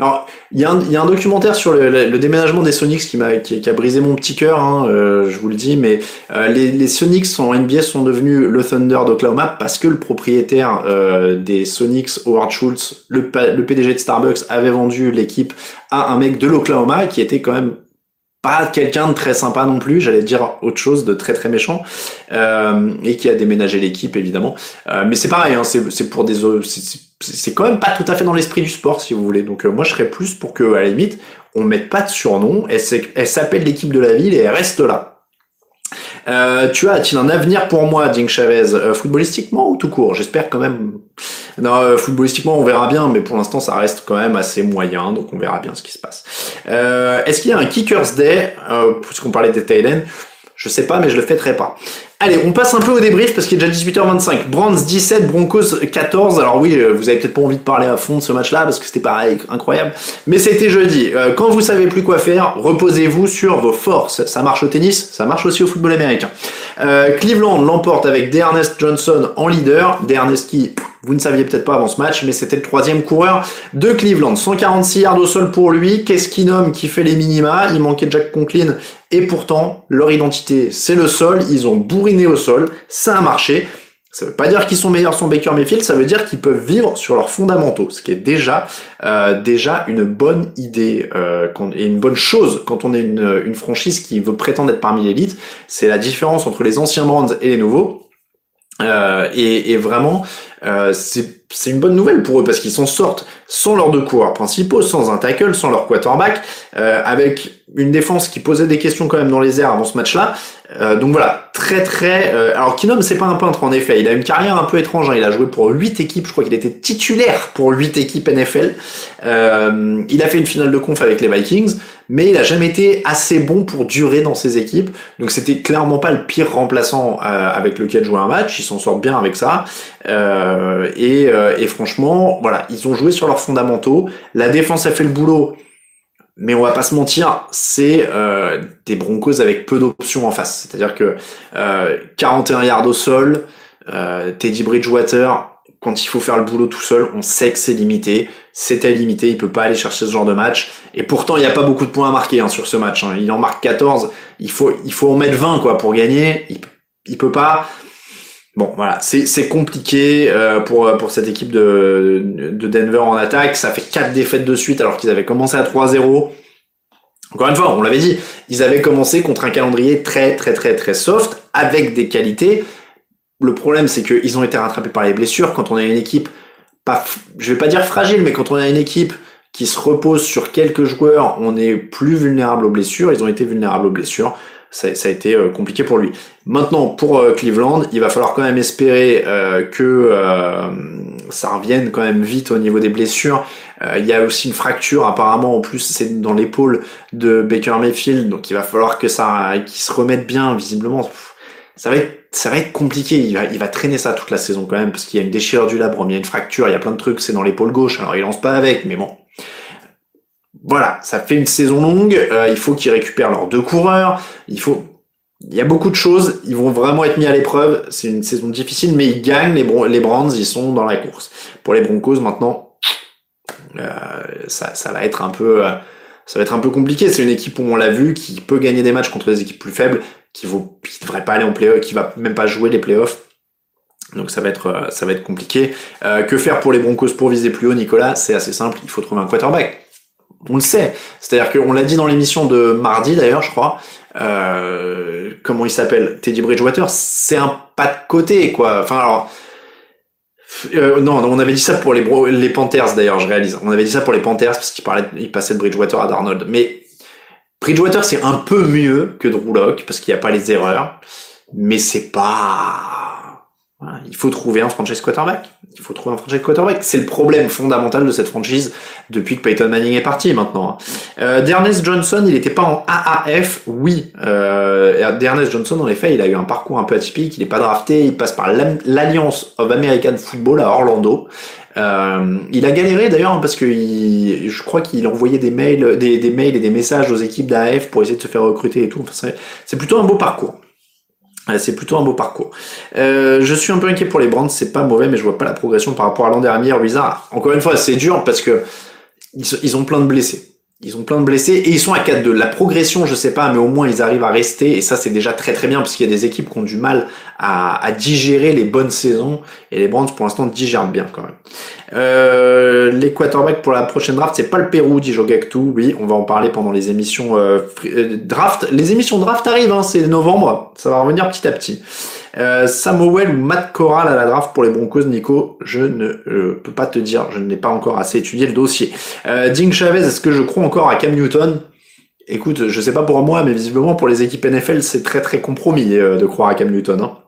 Alors, il y, a un, y a un documentaire sur le, le, le déménagement des Sonics qui m'a qui, qui, a brisé mon petit cœur, hein, euh, je vous le dis, mais euh, les, les Sonics en NBA sont devenus le Thunder d'Oklahoma parce que le propriétaire euh, des Sonics, Howard Schultz, le, le PDG de Starbucks, avait vendu l'équipe à un mec de l'Oklahoma qui était quand même pas quelqu'un de très sympa non plus, j'allais dire autre chose de très très méchant, euh, et qui a déménagé l'équipe évidemment. Euh, mais c'est pareil, hein, c'est pour des c'est quand même pas tout à fait dans l'esprit du sport si vous voulez. Donc euh, moi je serais plus pour que à la limite on met pas de surnom, elle, elle s'appelle l'équipe de la ville et elle reste là. Tu as, a-t-il un avenir pour moi, Ding Chavez, footballistiquement ou tout court? J'espère quand même. Non, euh, footballistiquement, on verra bien, mais pour l'instant, ça reste quand même assez moyen, donc on verra bien ce qui se passe. Est-ce qu'il y a un Kickers Day, puisqu'on parlait des Thailand Je sais pas, mais je le fêterai pas. Allez, on passe un peu au débrief parce qu'il est déjà 18h25. Brands 17, Broncos 14. Alors oui, euh, vous avez peut-être pas envie de parler à fond de ce match-là parce que c'était pareil, incroyable. Mais c'était jeudi. Euh, quand vous savez plus quoi faire, reposez-vous sur vos forces. Ça marche au tennis, ça marche aussi au football américain. Euh, Cleveland l'emporte avec D'Ernest Johnson en leader. D'Ernest qui, vous ne saviez peut-être pas avant ce match, mais c'était le troisième coureur de Cleveland. 146 yards au sol pour lui. Qu'est-ce qu'il nomme qui fait les minima? Il manquait Jack Conklin et pourtant, leur identité, c'est le sol. Ils ont bourriné au sol. Ça a marché. Ça veut pas dire qu'ils sont meilleurs sur Baker Mayfield, ça veut dire qu'ils peuvent vivre sur leurs fondamentaux, ce qui est déjà euh, déjà une bonne idée euh, et une bonne chose quand on est une, franchise qui veut prétendre être parmi l'élite. C'est la différence entre les anciens Brands et les nouveaux. Euh, et, vraiment, euh, c'est une bonne nouvelle pour eux parce qu'ils s'en sortent sans leurs deux coureurs principaux, sans un tackle, sans leur quarterback, euh, avec une défense qui posait des questions quand même dans les airs avant ce match-là. Euh, donc voilà, très très. Euh, alors Kinom, c'est pas un peintre en effet. Il a une carrière un peu étrange. Hein. Il a joué pour huit équipes. Je crois qu'il était titulaire pour huit équipes NFL. Euh, il a fait une finale de conf avec les Vikings, mais il a jamais été assez bon pour durer dans ses équipes. Donc c'était clairement pas le pire remplaçant avec lequel jouer un match. Ils s'en sortent bien avec ça. Et, et franchement, voilà, ils ont joué sur leurs fondamentaux. La défense a fait le boulot mais on va pas se mentir, c'est euh, des Broncos avec peu d'options en face. C'est-à-dire que euh, 41 yards au sol, euh, Teddy Bridgewater, quand il faut faire le boulot tout seul, on sait que c'est limité. C'était limité, il peut pas aller chercher ce genre de match. Et pourtant, il n'y a pas beaucoup de points à marquer hein, sur ce match. Hein. Il en marque 14, il faut, il faut en mettre 20 quoi pour gagner. Il, il peut pas. Bon, voilà, c'est compliqué euh, pour, pour cette équipe de, de Denver en attaque. Ça fait quatre défaites de suite alors qu'ils avaient commencé à 3-0. Encore une fois, on l'avait dit, ils avaient commencé contre un calendrier très très très très soft avec des qualités. Le problème, c'est qu'ils ont été rattrapés par les blessures. Quand on a une équipe, pas, je vais pas dire fragile, mais quand on a une équipe qui se repose sur quelques joueurs, on est plus vulnérable aux blessures. Ils ont été vulnérables aux blessures ça, a été euh, compliqué pour lui. Maintenant, pour euh, Cleveland, il va falloir quand même espérer euh, que ça revienne quand même vite au niveau des blessures. il y a aussi une fracture apparemment en plus c'est dans l'épaule de Baker Mayfield, donc il va falloir que ça qu'il se remette bien visiblement. Ça va être ça va être compliqué. Il va, il va traîner ça toute la saison quand même parce qu'il y a une déchirure du labrum, il y a une fracture, il y a plein de trucs. C'est dans l'épaule gauche. Alors il lance pas avec, mais bon, voilà, ça fait une saison longue. Euh, il faut qu'ils récupèrent leurs deux coureurs. Il faut, il y a beaucoup de choses. Ils vont vraiment être mis à l'épreuve. C'est une saison difficile, mais ils gagnent. Les, les Brands, ils sont dans la course. Pour les Broncos, maintenant, euh, ça, ça, va être un peu, euh, ça va être un peu compliqué. C'est une équipe où on l'a vu qui peut gagner des matchs contre des équipes plus faibles, qui ne devrait pas aller en playoff, qui va même pas jouer les playoffs. Donc ça va être, ça va être compliqué. que faire pour les Broncos pour viser plus haut, Nicolas? C'est assez simple. Il faut trouver un quarterback on le sait. C'est-à-dire qu'on l'a dit dans l'émission de mardi d'ailleurs, je crois. Euh, comment il s'appelle? Teddy Bridgewater, c'est un pas de côté, quoi. Enfin alors. Euh, non, on avait dit ça pour les, les Panthers d'ailleurs, je réalise. On avait dit ça pour les Panthers parce qu'il parlait, il passait de Bridgewater à Darnold. Mais Bridgewater c'est un peu mieux que Drew Locke parce qu'il n'y a pas les erreurs, mais c'est pas il faut trouver un franchise quarterback. Il faut trouver un franchise quarterback. C'est le problème fondamental de cette franchise depuis que Peyton Manning est parti maintenant. Euh, D'Ernest Johnson, il n'était pas en AAF, oui. Euh, D'Ernest Johnson, en effet, il a eu un parcours un peu atypique. Il n'est pas drafté. Il passe par l'Alliance of American Football à Orlando. Euh, il a galéré d'ailleurs hein, parce que je crois qu'il envoyait des mails, des, des, mails et des messages aux équipes d'AF pour essayer de se faire recruter et tout. Enfin, c'est plutôt un beau parcours. C'est plutôt un beau parcours. Euh, je suis un peu inquiet pour les Brands, c'est pas mauvais, mais je vois pas la progression par rapport à l'an dernier. Wizard, encore une fois, c'est dur parce que ils ont plein de blessés. Ils ont plein de blessés et ils sont à 4-2. La progression, je sais pas, mais au moins ils arrivent à rester et ça c'est déjà très très bien parce qu'il y a des équipes qui ont du mal à, à, digérer les bonnes saisons et les Brands pour l'instant digèrent bien quand même. Euh, les quarterbacks pour la prochaine draft, c'est pas le Pérou, dit Jogactu. Oui, on va en parler pendant les émissions euh, euh, draft. Les émissions draft arrivent, hein, c'est novembre, ça va revenir petit à petit. Euh, Samuel ou Matt Corral à la draft pour les Broncos, Nico, je ne peux pas te dire, je n'ai pas encore assez étudié le dossier. Euh, Ding Chavez, est-ce que je crois encore à Cam Newton? Écoute, je sais pas pour moi, mais visiblement pour les équipes NFL, c'est très très compromis de croire à Cam Newton. Hein.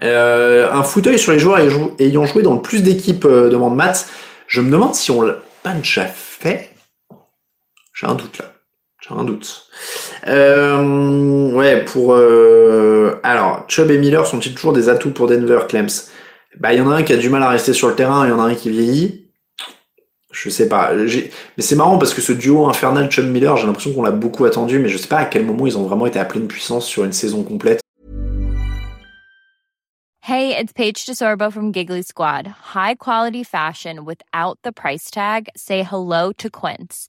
un fauteuil sur les joueurs ayant joué dans le plus d'équipes, demande Matt. Je me demande si on l'a pas déjà fait. J'ai un doute là. J'ai un doute. Euh, ouais, pour euh, alors Chubb et Miller sont-ils toujours des atouts pour Denver, Clems Bah, il y en a un qui a du mal à rester sur le terrain, il y en a un qui vieillit. Je sais pas. Mais c'est marrant parce que ce duo infernal Chubb Miller, j'ai l'impression qu'on l'a beaucoup attendu, mais je sais pas à quel moment ils ont vraiment été à pleine puissance sur une saison complète. Hey, it's Paige DeSorbo from Giggly Squad. High quality fashion without the price tag. Say hello to Quince.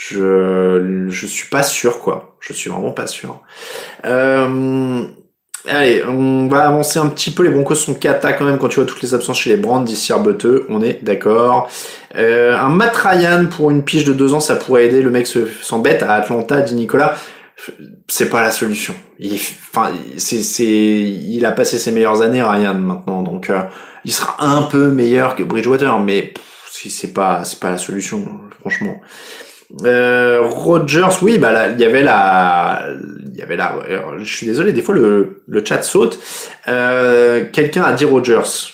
Je, je suis pas sûr, quoi. Je suis vraiment pas sûr. Euh, allez, on va avancer un petit peu. Les Broncos sont cata quand même quand tu vois toutes les absences chez les Brands d'ici Arbeteux. On est d'accord. Euh, un Matt Ryan pour une pige de deux ans, ça pourrait aider. Le mec s'embête à Atlanta, dit Nicolas. C'est pas la solution. Il, enfin, c'est, c'est, il a passé ses meilleures années, Ryan, maintenant. Donc, euh, il sera un peu meilleur que Bridgewater, mais c'est pas, c'est pas la solution, franchement. Euh, Rogers, oui, bah là, il y avait la, il y avait la. Je suis désolé, des fois le, le chat saute. Euh, Quelqu'un a dit Rogers.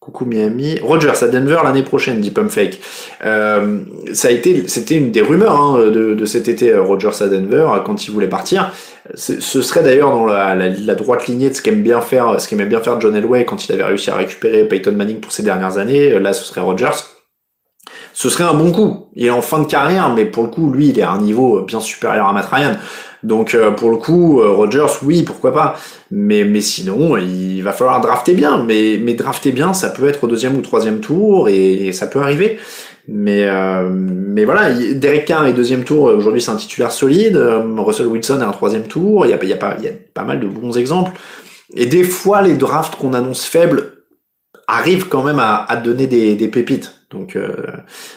Coucou Miami. Rogers à Denver l'année prochaine, dit Pumpfake. Euh, ça a été, c'était une des rumeurs hein, de, de, cet été euh, Rogers à Denver quand il voulait partir. Ce serait d'ailleurs dans la, la, la, droite lignée de ce qu'aime bien faire, ce qu'aimait bien faire John Elway quand il avait réussi à récupérer Peyton Manning pour ses dernières années. Là, ce serait Rogers ce serait un bon coup. Il est en fin de carrière, mais pour le coup, lui, il est à un niveau bien supérieur à Matt Ryan. Donc euh, pour le coup, euh, Rogers, oui, pourquoi pas. Mais, mais sinon, il va falloir drafter bien. Mais, mais drafter bien, ça peut être au deuxième ou troisième tour et, ça peut arriver. Mais, euh, mais voilà, Derek Carr est deuxième tour, aujourd'hui c'est un titulaire solide. Russell Wilson est un troisième tour. Il y a, il y a, pas, il y a pas mal de bons exemples. Et des fois, les drafts qu'on annonce faibles arrivent quand même à, à donner des, des pépites. Donc, euh,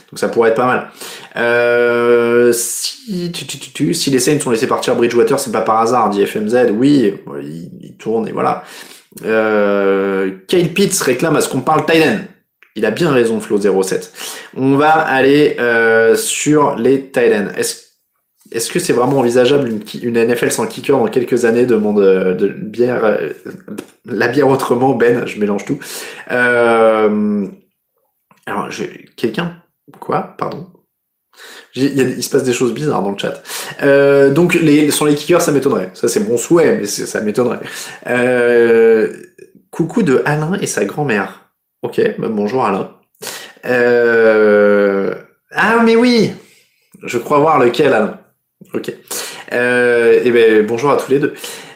donc ça pourrait être pas mal. Euh, si, tu, tu, tu, si les Saints sont laissés partir Bridgewater, c'est pas par hasard, dit FMZ. Oui, il, il tourne et voilà. Euh, Kyle Pitts réclame à ce qu'on parle Titan. Il a bien raison, Flo 07. On va aller euh, sur les Titans. Est-ce est-ce que c'est vraiment envisageable une, une, NFL sans kicker dans quelques années Demande euh, de bière, euh, la bière autrement, Ben. Je mélange tout. Euh, alors, quelqu'un Quoi Pardon? Il, se passe des choses bizarres dans le chat. Euh, donc, les, sur les kickers, ça m'étonnerait. Ça, c'est mon souhait, mais ça m'étonnerait. Euh, coucou de Alain et sa grand-mère. Ok, bah, bonjour Alain. Euh, ah, mais oui Je crois voir lequel, Alain. Ok. Euh, et ben bonjour à tous les deux.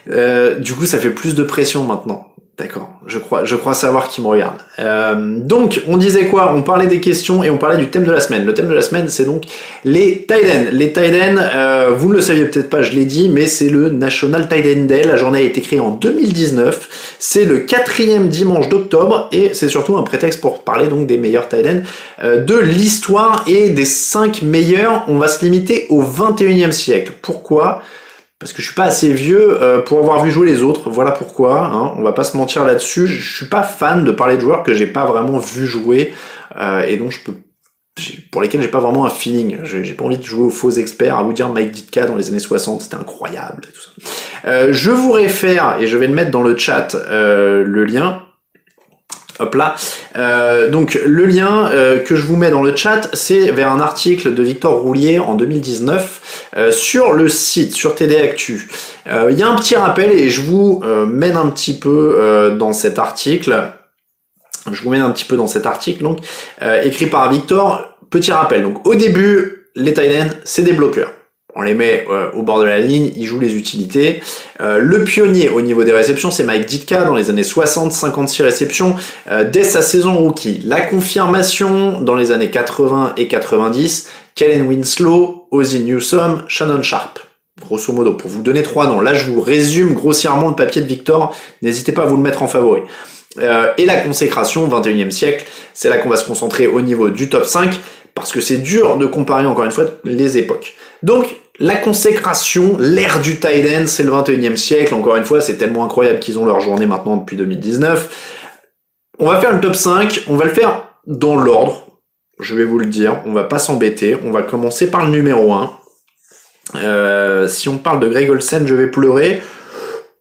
Euh, du coup, ça fait plus de pression maintenant. D'accord, je crois, je crois savoir qui me regarde. Euh, donc, on disait quoi? On parlait des questions et on parlait du thème de la semaine. Le thème de la semaine, c'est donc les Tiden. Les Tiden, euh, vous ne le saviez peut-être pas, je l'ai dit, mais c'est le National Tiden Day. La journée a été créée en 2019. C'est le quatrième dimanche d'octobre et c'est surtout un prétexte pour parler donc des meilleurs Tiden euh, de l'histoire et des cinq meilleurs. On va se limiter au 21e siècle. Pourquoi? Parce que je suis pas assez vieux euh, pour avoir vu jouer les autres. Voilà pourquoi. Hein, on va pas se mentir là-dessus. Je suis pas fan de parler de joueurs que j'ai pas vraiment vu jouer euh, et donc je peux pour lesquels j'ai pas vraiment un feeling. J'ai pas envie de jouer aux faux experts. À vous dire Mike Ditka dans les années 60, c'était incroyable. Tout ça. Euh, je vous réfère et je vais le mettre dans le chat euh, le lien Hop là. Euh, donc le lien euh, que je vous mets dans le chat, c'est vers un article de Victor Roulier en 2019 euh, sur le site, sur TD Actu. Euh, il y a un petit rappel et je vous mène un petit peu dans cet article. Je vous mène un petit peu dans cet article, donc écrit par Victor. Petit rappel. Donc au début, les Thaïlandais, c'est des bloqueurs. On les met euh, au bord de la ligne, ils jouent les utilités. Euh, le pionnier au niveau des réceptions, c'est Mike Ditka dans les années 60, 56 réceptions euh, dès sa saison rookie. La confirmation dans les années 80 et 90, Kellen Winslow, Ozzy Newsome, Shannon Sharp. Grosso modo, pour vous donner trois noms. Là, je vous résume grossièrement le papier de Victor. N'hésitez pas à vous le mettre en favori. et la consécration, 21e siècle, c'est là qu'on va se concentrer au niveau du top 5, parce que c'est dur de comparer encore une fois les époques. Donc, la consécration, l'ère du tight c'est le 21e siècle. Encore une fois, c'est tellement incroyable qu'ils ont leur journée maintenant depuis 2019. On va faire le top 5. On va le faire dans l'ordre. Je vais vous le dire. On va pas s'embêter. On va commencer par le numéro 1. Euh, si on parle de Greg Olsen, je vais pleurer.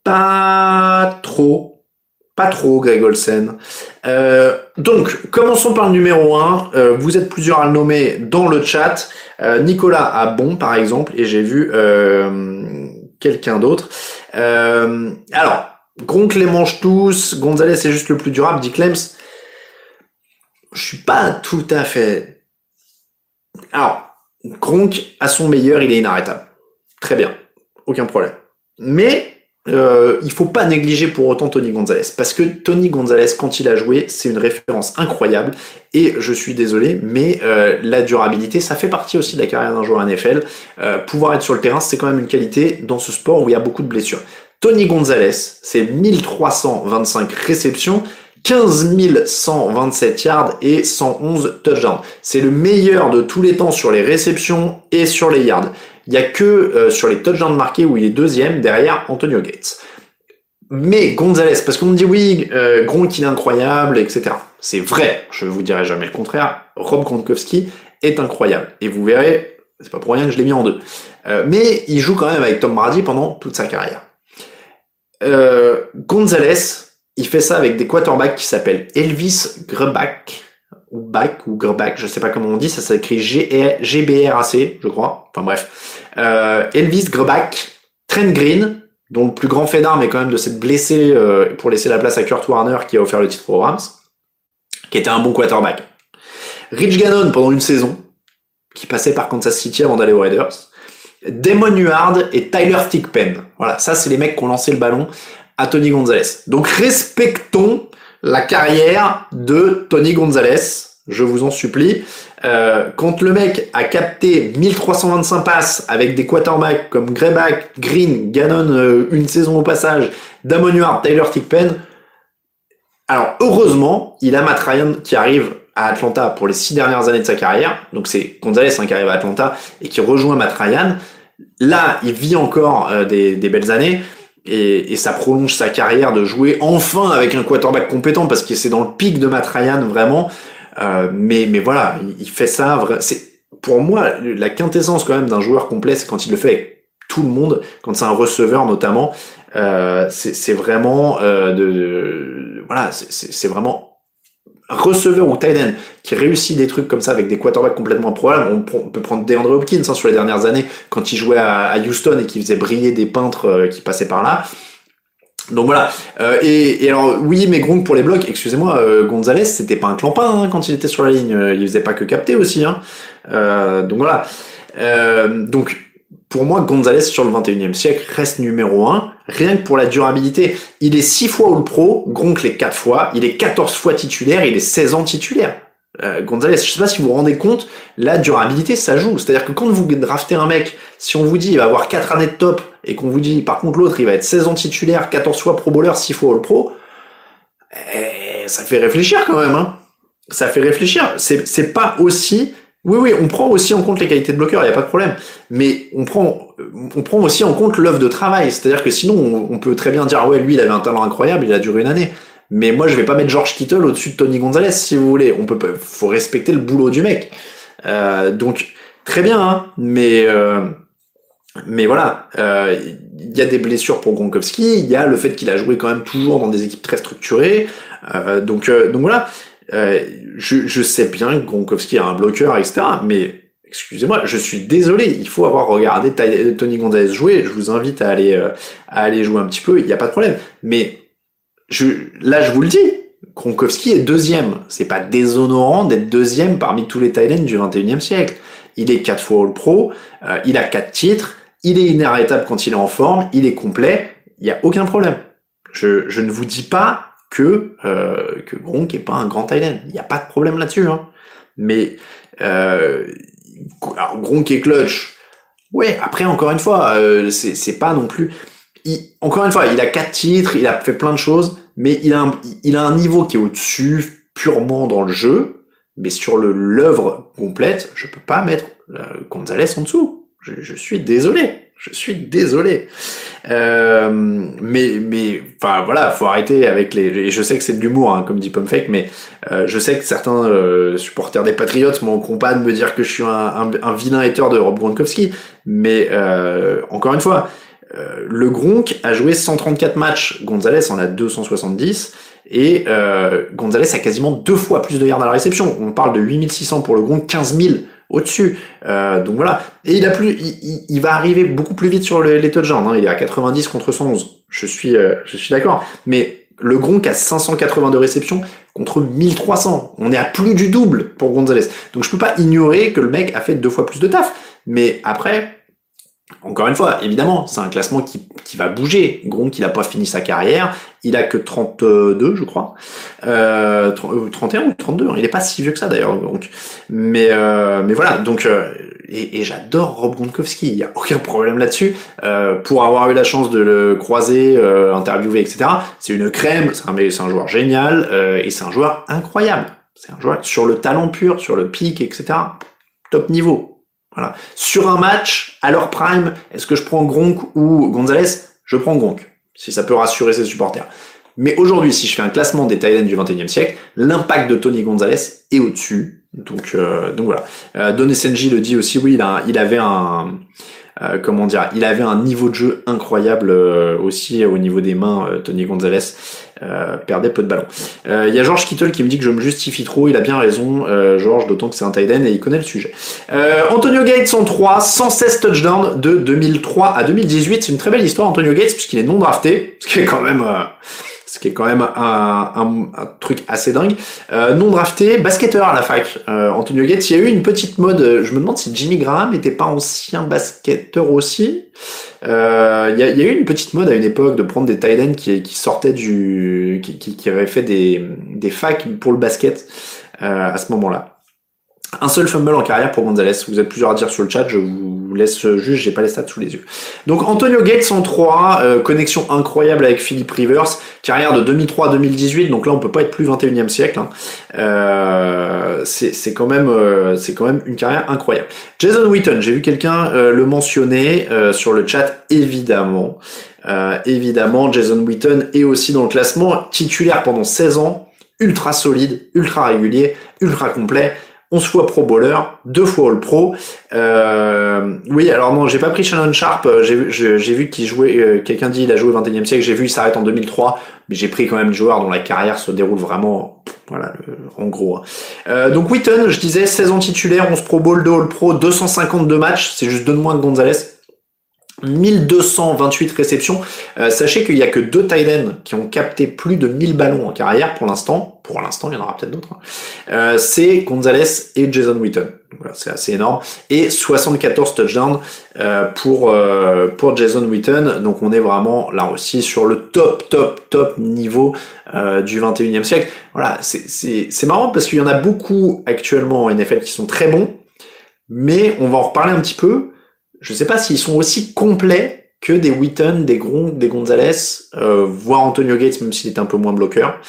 Pas trop. Pas trop, Greg Olsen. Euh, donc, commençons par le numéro 1. Euh, vous êtes plusieurs à le nommer dans le chat. Euh, Nicolas a bon, par exemple, et j'ai vu quelqu'un d'autre. alors, Gronk les mange tous. Gonzalez est juste le plus durable, dit Clems. Je suis pas tout à fait... Alors, Gronk, à son meilleur, il est inarrêtable. Très bien. Aucun problème. Mais euh, il faut pas négliger pour autant Tony Gonzalez parce que Tony Gonzalez quand il a joué c'est une référence incroyable et je suis désolé mais euh, la durabilité ça fait partie aussi de la carrière d'un joueur NFL euh, pouvoir être sur le terrain c'est quand même une qualité dans ce sport où il y a beaucoup de blessures Tony Gonzalez c'est 1325 réceptions 15 127 yards et 111 touchdowns. C'est le meilleur de tous les temps sur les réceptions et sur les yards. Il n'y a que euh, sur les touchdowns marqués où il est deuxième derrière Antonio Gates. Mais Gonzalez, parce qu'on me dit oui, euh, Gronk il est incroyable, etc. C'est vrai, je ne vous dirai jamais le contraire. Rob Gronkowski est incroyable. Et vous verrez, c'est pas pour rien que je l'ai mis en deux. Euh, mais il joue quand même avec Tom Brady pendant toute sa carrière. Euh, Gonzalez, il fait ça avec des quarterbacks qui s'appellent Elvis Grbac, ou Back, ou Grbac, je sais pas comment on dit, ça s'écrit G-B-R-A-C, je crois. Enfin bref. Euh, Elvis Grbac, Trent Green, dont le plus grand fait d'armes est quand même de s'être blessé euh, pour laisser la place à Kurt Warner qui a offert le titre aux Rams, qui était un bon quarterback. Rich Gannon pendant une saison, qui passait par Kansas City avant d'aller aux Raiders. Damon Huard et Tyler Thigpen. Voilà, ça c'est les mecs qui ont lancé le ballon à Tony Gonzalez. Donc respectons la carrière de Tony Gonzalez, je vous en supplie. Euh, quand le mec a capté 1325 passes avec des quarterbacks comme Greyback, Green, Gannon, euh, une saison au passage, Damon Huard, Tyler Thigpen, alors heureusement, il a Matt Ryan qui arrive à Atlanta pour les six dernières années de sa carrière. Donc c'est Gonzalez hein, qui arrive à Atlanta et qui rejoint Matt Ryan. Là, il vit encore euh, des, belles années et, et, ça prolonge sa carrière de jouer enfin avec un quarterback compétent parce que c'est dans le pic de Matt Ryan vraiment. Euh, mais, mais voilà, il fait ça. C'est pour moi la quintessence quand même d'un joueur complet, c'est quand il le fait avec tout le monde, quand c'est un receveur notamment. Euh, c'est vraiment euh, de, de, voilà, c'est vraiment receveur ou tight qui réussit des trucs comme ça avec des quarterbacks complètement improbables. On, peut prendre DeAndre Hopkins hein, sur les dernières années quand il jouait à, Houston et qui faisait briller des peintres euh, qui passaient par là. Donc voilà. Euh, et, alors oui, mais Gronk pour les blocs, excusez-moi, euh, Gonzalez, c'était pas un clampin hein, quand il était sur la ligne. Il faisait pas que capter aussi. Hein. donc voilà. donc pour moi, Gonzalez sur le 21e siècle reste numéro 1, rien que pour la durabilité. Il est 6 fois All-Pro, Gronk les 4 fois, il est 14 fois titulaire, il est 16 ans titulaire. Euh, Gonzalez, je sais pas si vous vous rendez compte, la durabilité, ça joue. C'est-à-dire que quand vous draftez un mec, si on vous dit il va avoir 4 années de top, et qu'on vous dit par contre l'autre il va être 16 ans titulaire, 14 fois Pro Bowler, 6 fois All-Pro, eh, ça fait réfléchir quand même. Hein. Ça fait réfléchir. C'est pas aussi oui, oui, on prend aussi en compte les qualités de bloqueur, il n'y a pas de problème. Mais on prend, on prend aussi en compte l'œuvre de travail. C'est-à-dire que sinon, on, peut très bien dire, ouais, lui, il avait un talent incroyable, il a duré une année. Mais moi, je vais pas mettre George Kittle au-dessus de Tony Gonzalez, si vous voulez. On peut, faut respecter le boulot du mec. Euh, donc, très bien, hein, mais, euh, mais voilà, euh, il y a des blessures pour Gronkowski, il y a le fait qu'il a joué quand même toujours dans des équipes très structurées. donc, donc voilà. Euh, je, je, sais bien que Gronkowski a un bloqueur, etc. Mais excusez-moi, je suis désolé. Il faut avoir regardé Tony Gonzalez jouer. Je vous invite à aller, euh, à aller jouer un petit peu. Il n'y a pas de problème. Mais je, là, je vous le dis. Gronkowski est deuxième. C'est pas déshonorant d'être deuxième parmi tous les Thaïlandais du 21e siècle. il est quatre fois All-Pro, euh, il a quatre titres, il est inarrêtable quand il est en forme, il est complet, il n'y a aucun problème. Je, je ne vous dis pas que, euh, Gronk est pas un grand Thailand. Il n'y a pas de problème là-dessus. Hein. Mais euh, alors, Gronk est clutch. Ouais, après, encore une fois, euh, c'est pas non plus... encore une fois, il a quatre titres, il a fait plein de choses, mais il a un, il niveau qui est au-dessus purement dans le jeu, mais sur l'œuvre complète, je peux pas mettre euh, Gonzalez en dessous. Je suis désolé. Je suis désolé. Euh, mais, mais, enfin voilà, faut arrêter avec les. Et je sais que c'est de l'humour, hein, comme dit Pomfake, mais euh, je sais que certains euh, supporters des Patriots m'ont pas de me dire que je suis un, un, un vilain hater de Rob Gronkowski. Mais euh, encore une fois, euh, le Gronk a joué 134 matchs, Gonzalez en a 270. Et Gonzalez a quasiment deux fois plus de yards à la réception. On parle de 8600 pour le Gronk, 15 000 au-dessus. Euh, donc voilà. Et il a plus, il, il, va arriver beaucoup plus vite sur les, les touchdowns. Hein. Il est à 90 contre 111. Je suis, euh, je suis d'accord. Mais le Gronk a 582 réceptions contre 1300. On est à plus du double pour Gonzalez. Donc je peux pas ignorer que le mec a fait deux fois plus de taf. Mais après, encore une fois, évidemment, c'est un classement qui, qui va bouger. Gronk, il n'a pas fini sa carrière. Il a que 32, je crois. Euh, 31 ou 32. Hein. Il n'est pas si vieux que ça, d'ailleurs. Mais, euh, mais voilà. Donc, euh, et, et j'adore Rob Gronkowski. Il n'y a aucun problème là-dessus. Euh, pour avoir eu la chance de le croiser, euh, interviewer, etc. C'est une crème. C'est un, un joueur génial. Euh, et c'est un joueur incroyable. C'est un joueur sur le talent pur, sur le pic, etc. Top niveau. Sur un match, à leur prime, est-ce que je prends Gronk ou Gonzalez? Je prends Gronk, si ça peut rassurer ses supporters. Mais aujourd'hui, si je fais un classement des Titans du 21e siècle, l'impact de Tony Gonzalez est au-dessus. Donc, euh, voilà. Euh, Don SNJ le dit aussi, oui, il avait un, euh, comment dire, il avait un niveau de jeu incroyable euh, aussi au niveau des mains. Euh, Tony Gonzalez perdait peu de ballons. Il y a George Kittle qui me dit que je me justifie trop. Il a bien raison, George, d'autant que c'est un tight et il connaît le sujet. Antonio Gates en 3, 116 touchdowns de 2003 à 2018. C'est une très belle histoire, Antonio Gates, puisqu'il est non drafté, ce qui est quand même ce qui est quand même un, un, un truc assez dingue. Euh, non drafté, basketteur à la fac, euh, Antonio Gates. Il y a eu une petite mode, je me demande si Jimmy Graham n'était pas ancien basketteur aussi. Euh, il, y a, il, y a, eu une petite mode à une époque de prendre des tight qui, qui sortaient du... qui, qui, qui avaient fait des, des facs pour le basket euh, à ce moment-là. Un seul fumble en carrière pour Gonzalez. Vous êtes plusieurs à dire sur le chat, je vous laisse juger, j'ai pas les stats sous les yeux. Donc Antonio Gates en 3, euh, connexion incroyable avec Philip Rivers, carrière de 2003 à 2018, donc là on peut pas être plus 21e siècle. Hein. Euh, c'est quand même euh, c'est quand même une carrière incroyable. Jason Witten, j'ai vu quelqu'un euh, le mentionner sur le chat, évidemment. évidemment, Jason Witten est aussi dans le classement, titulaire pendant 16 ans, ultra solide, ultra régulier, ultra complet. 11 fois Pro Bowler, deux fois All Pro. Euh, oui, alors non, j'ai pas pris Shannon Sharp. Euh, j'ai vu qu'il jouait. Euh, quelqu'un dit il a joué au 21e siècle. J'ai vu il s'arrête en 2003, mais j'ai pris quand même des joueurs dont la carrière se déroule vraiment. Voilà, en gros. Hein. Euh, donc Witten, je disais 16 ans titulaire, 11 Pro Bowl, 2 All Pro, 252 matchs. C'est juste deux de moins que Gonzalez. 1228 réceptions. Euh, sachez qu'il n'y a que deux Thaïlandais qui ont capté plus de 1000 ballons en carrière pour l'instant. Pour l'instant, il y en aura peut-être d'autres. Hein. Euh, c'est Gonzalez et Jason Witten. Voilà, c'est assez énorme. Et 74 touchdowns euh, pour, euh, pour Jason Witten. Donc on est vraiment là aussi sur le top, top, top niveau euh, du 21e siècle. Voilà, c'est marrant parce qu'il y en a beaucoup actuellement en NFL qui sont très bons. Mais on va en reparler un petit peu je ne sais pas s'ils sont aussi complets que des Witten, des Gronk, des Gonzalez, euh, voire Antonio Gates, même s'il est un peu moins bloqueur.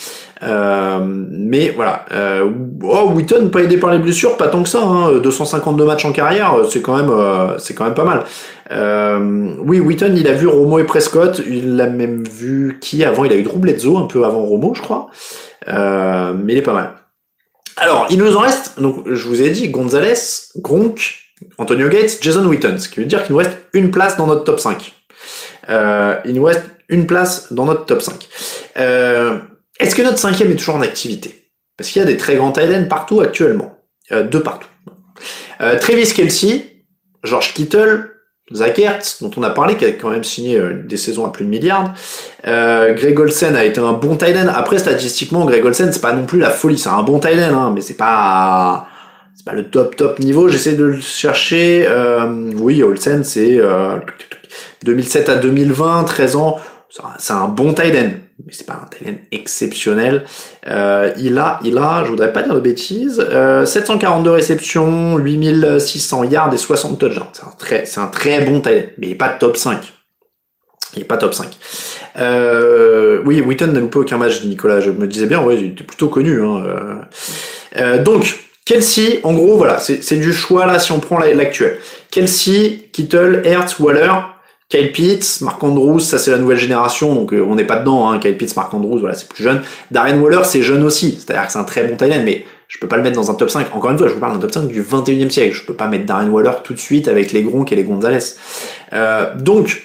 Euh, mais voilà. Euh, oh, Witten, pas aidé par les blessures, pas tant que ça. Hein, 252 matchs en carrière, c'est quand même, euh, c'est quand même pas mal. Euh, oui, Witten, il a vu Romo et Prescott. Il l'a même vu qui avant Il a eu Drew un peu avant Romo, je crois. mais il est pas mal. Alors, il nous en reste. Donc, je vous ai dit Gonzalez, Gronk, Antonio Gates, Jason Witten, ce qui veut dire qu'il nous reste une place dans notre top 5. Euh, il nous reste une place dans notre top 5. Euh, Est-ce que notre cinquième est toujours en activité? Parce qu'il y a des très grands tight partout actuellement. Euh, de partout. Travis Kelsey, George Kittle, Zach Ertz, dont on a parlé, qui a quand même signé des saisons à plus de milliards. Greg Olsen a été un bon tight Après, statistiquement, Greg Olsen, c'est pas non plus la folie. C'est un bon tight hein, mais c'est pas le top top niveau. J'essaie de le chercher. Euh, oui, Olsen, c'est 2007 à 2020, 13 ans. C'est un bon tight end, mais c'est pas un tight end exceptionnel. Euh, il a, il a, je voudrais pas dire de bêtises, 742 réceptions, 8600 yards et 60 touchdowns. C'est un très, c'est un très bon tight end, mais il est pas top 5. Il est pas top 5. Euh, oui, Witten n'a loupé aucun match, Nicolas. Je me disais bien, ouais, il était plutôt connu. Hein. Euh, euh, donc, Kelsey, en gros, voilà, c'est du choix là si on prend l'actuel. Kelsey, Kittle, Hertz, Waller, Kyle Pitts, Mark Andrews, ça c'est la nouvelle génération, donc on n'est pas dedans. Hein. Kyle Pitts, Mark Andrews, voilà, c'est plus jeune. Darren Waller, c'est jeune aussi, c'est-à-dire que c'est un très bon talent, mais je peux pas le mettre dans un top 5. Encore une fois, je vous parle d'un top 5 du 21e siècle. Je peux pas mettre Darren Waller tout de suite avec les Gronk et les Gonzalez. donc,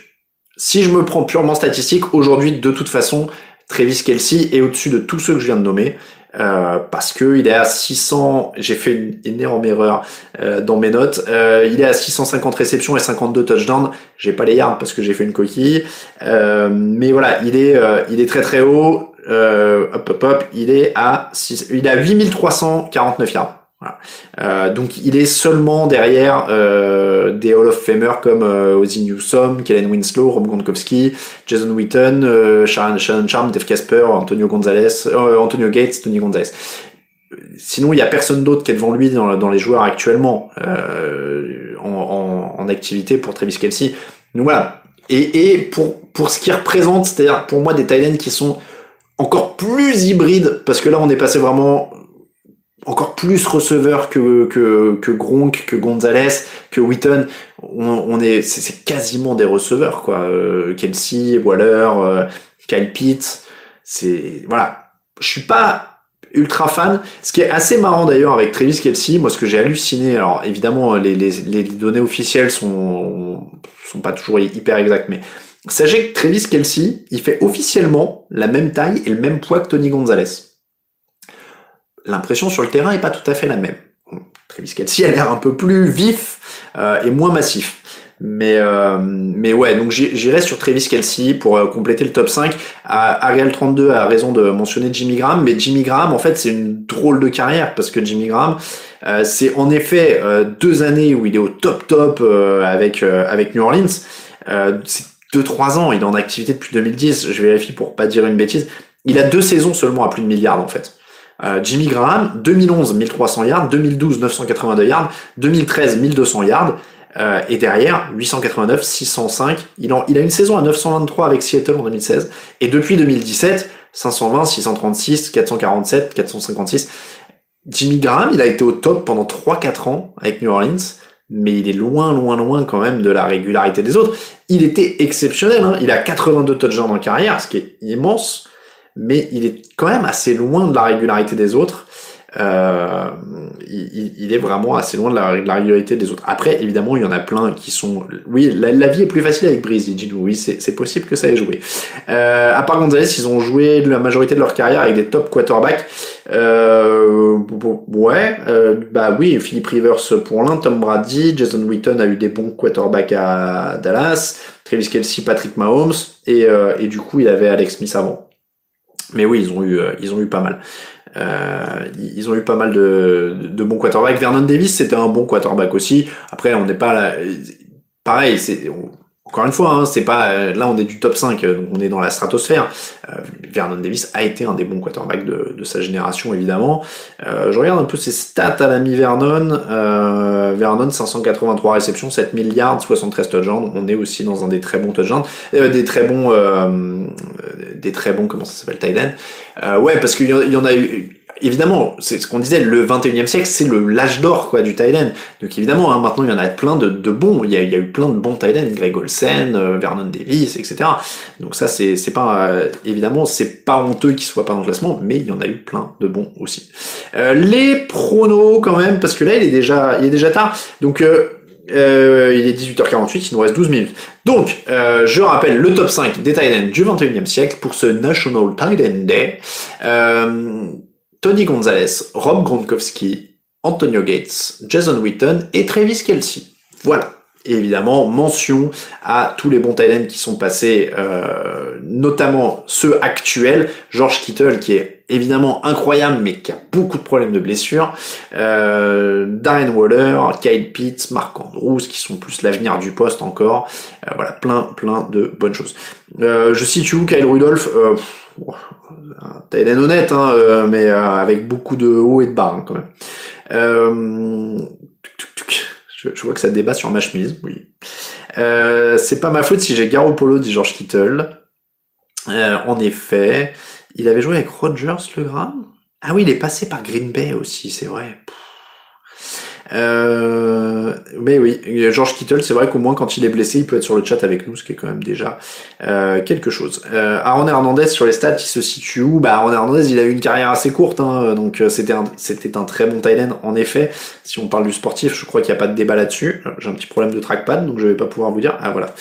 si je me prends purement statistique, aujourd'hui, de toute façon, Travis Kelsey est au-dessus de tous ceux que je viens de nommer. Euh, parce que il est à 600, j'ai fait une énorme erreur euh, dans mes notes. Euh, il est à 650 réceptions et 52 touchdowns. J'ai pas les yards parce que j'ai fait une coquille, mais voilà, il est il est très très haut. hop hop hop, il est à 6, il est à 8349 yards. Voilà. Euh, donc il est seulement derrière euh, des Hall of Famer comme euh, Ozzy Newsome, Kellen Winslow, Rob Gronkowski, Jason Witten, euh, Sharon, Sharon Charm, Dave Casper, Antonio Gonzalez, euh, Antonio Gates, Tony Gonzalez. Sinon, il n'y a personne d'autre qui est devant lui dans, dans les joueurs actuellement en, en, en, activité pour Travis Kelsey. Donc voilà. Et, et pour, pour ce qui représente, c'est-à-dire pour moi des Thaïlands qui sont encore plus hybrides, parce que là on est passé vraiment encore plus receveur que, que, que Gronk, que Gonzalez, que Witten. On, est, c'est quasiment des receveurs, quoi. Euh, Kelsey, Waller, euh, Kyle Pitt. C'est, voilà. Je suis pas ultra fan. Ce qui est assez marrant d'ailleurs avec Travis Kelsey, moi ce que j'ai halluciné, alors évidemment les, les, les, données officielles sont, sont pas toujours hyper exactes, mais sachez que Travis Kelsey, il fait officiellement la même taille et le même poids que Tony Gonzalez l'impression sur le terrain est pas tout à fait la même. Travis Kelsey a l'air un peu plus vif euh, et moins massif. Mais, euh, mais ouais, donc j'irai sur Travis Kelsey pour euh, compléter le top 5. Ariel32 a raison de mentionner Jimmy Graham, mais Jimmy Graham, en fait, c'est une drôle de carrière parce que Jimmy Graham, c'est en effet deux années où il est au top top avec, avec New Orleans. c'est deux trois ans, il est en activité depuis 2010, je vérifie pour pas dire une bêtise. Il a deux saisons seulement à plus de milliards en fait. Euh, Jimmy Graham, 2011, 1300 yards, 2012, 982 yards, 2013, 1200 yards, euh, et derrière, 889, 605. Il, il a une saison à 923 avec Seattle en 2016, et depuis 2017, 520, 636, 447, 456. Jimmy Graham, il a été au top pendant 3-4 ans avec New Orleans, mais il est loin, loin, loin quand même de la régularité des autres. Il était exceptionnel, hein. il a 82 touchdowns en carrière, ce qui est immense mais il est quand même assez loin de la régularité des autres. Euh, il, est vraiment assez loin de la, régularité des autres. Après, évidemment, il y en a plein qui sont. Oui, la, vie est plus facile avec Breeze, dit Oui, c'est possible que ça ait joué. Euh, à part Gonzalez, ils ont joué la majorité de leur carrière avec des top quarterbacks. Euh, ouais, euh, bah oui, Philippe Rivers pour l'un, Tom Brady, Jason Witten a eu des bons quarterbacks à Dallas, Travis Kelsey, Patrick Mahomes, euh, et du coup, il avait Alex Smith avant. Mais oui, ils ont eu, euh, ils ont eu pas mal. Euh, ils ont eu pas mal de, de bons quarterbacks. Vernon Davis, c'était un bon quarterback aussi. Après, on n'est pas là. Pareil, c'est encore une fois, hein, c'est pas euh, là on est du top 5, donc on est dans la stratosphère. Euh, Vernon Davis a été un des bons quarterbacks de, de sa génération évidemment. Euh, je regarde un peu ses stats à l'ami Vernon. Euh, Vernon 583 réceptions, 7 milliards, 73 touchdowns. On est aussi dans un des très bons touchdowns, des très bons, des très bons comment ça s'appelle, Thailand. ouais, parce qu'il y en a eu évidemment, c'est ce qu'on disait, le 21e siècle, c'est le l'âge d'or quoi du Thailand. Donc évidemment, hein, maintenant il y en a plein de, de bons. Il y, a, il y, a, eu plein de bons Thailand, Greg Olsen, euh, Vernon Davis, etc. Donc ça, c'est pas euh, évidemment, c'est pas honteux qu'il soit pas dans le classement, mais il y en a eu plein de bons aussi. Euh, les pronos quand même, parce que là il est déjà il est déjà tard. Donc euh, il est 18h48, il nous reste 12 minutes. Donc, euh, je rappelle le top 5 des Thailand du 21e siècle pour ce National Thailand Day. Euh, Tony Gonzalez, Rob Gronkowski, Antonio Gates, Jason Witten et Travis Kelsey. Voilà. Et évidemment, mention à tous les bons Titans qui sont passés, euh, notamment ceux actuels. George Kittle qui est évidemment incroyable, mais qui a beaucoup de problèmes de blessures. Euh, Darren Waller, Kyle Pitts, Mark Andrews, qui sont plus l'avenir du poste encore. Euh, voilà, plein, plein de bonnes choses. Euh, je situe où Kyle Rudolph? Euh, Titan honnête, hein, euh, mais euh, avec beaucoup de haut et de bas hein, quand même. Euh, je, vois que ça débat sur ma chemise, oui. C'est pas ma faute si j'ai Garoppolo, dit George Kittle. En effet, il avait joué avec Rogers, le grand. Ah oui, il est passé par Green Bay aussi, c'est vrai. Euh, mais oui, George Kittle, c'est vrai qu'au moins quand il est blessé, il peut être sur le chat avec nous, ce qui est quand même déjà euh, quelque chose. Euh, Aaron Hernandez sur les stats, il se situe où? Bah Aaron Hernandez, il a eu une carrière assez courte, hein, donc euh, c'était un, c'était un très bon tight en effet. Si on parle du sportif, je crois qu'il n'y a pas de débat là-dessus. J'ai un petit problème de trackpad, donc je vais pas pouvoir vous dire. Ah voilà.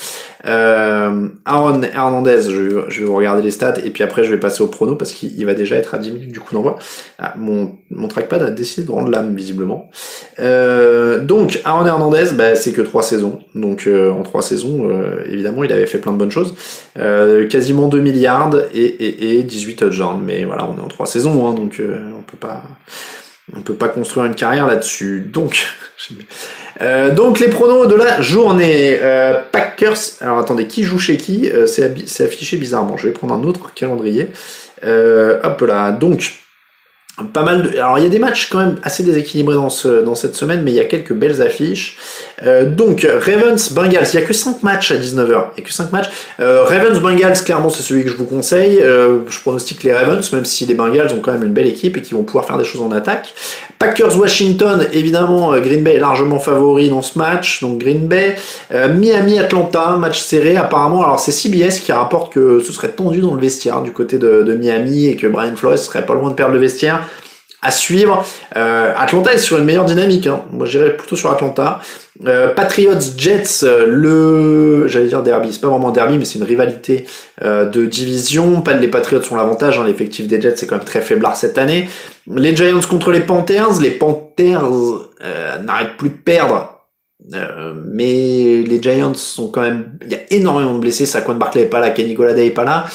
Euh, Aaron Hernandez, je, je, vais vous regarder les stats et puis après je vais passer au prono parce qu'il va déjà être à 10 minutes du coup d'envoi. Ah, mon, mon trackpad a décidé de rendre l'âme visiblement. Euh, donc Aaron Hernandez, bah, c'est que trois saisons. Donc euh, en trois saisons, euh, évidemment, il avait fait plein de bonnes choses. Euh, quasiment 2 milliards et, et, et 18 touchdowns. Mais voilà, on est en trois saisons, hein, donc on peut pas on peut pas construire une carrière là-dessus. Donc, (laughs) euh, donc les pronos de la journée. Euh, Packers. Alors attendez, qui joue chez qui? Euh, C'est affiché bizarrement. Je vais prendre un autre calendrier. hop là. Donc pas mal de... Alors il y a des matchs quand même assez déséquilibrés dans, ce, dans cette semaine, mais il y a quelques belles affiches. Euh, donc Ravens Bengals, il y a que 5 matchs à 19h. Il y a que 5 matchs. Euh, Ravens Bengals, clairement c'est celui que je vous conseille. Euh, je pronostique les Ravens, même si les Bengals ont quand même une belle équipe et qui vont pouvoir faire des choses en attaque. Packers Washington, évidemment Green Bay est largement favori dans ce match, donc Green Bay. Miami Atlanta, match serré apparemment. Alors c'est CBS qui rapporte que ce serait tendu dans le vestiaire du côté de, de Miami et que Brian Flores serait pas loin de perdre le vestiaire à suivre. Euh, Atlanta est sur une meilleure dynamique. Hein. Moi, j'irais plutôt sur Atlanta. Euh, Patriots Jets, le, j'allais dire derby, c'est pas vraiment derby, mais c'est une rivalité euh, de division. Pas les Patriots ont l'avantage. Hein. L'effectif des Jets c'est quand même très faiblard cette année. Les Giants contre les Panthers. Les Panthers n'arrêtent plus de perdre. mais les Giants sont quand même, il y a énormément de blessés. Saquon Barkley est pas là, Kenny Golladay est pas là,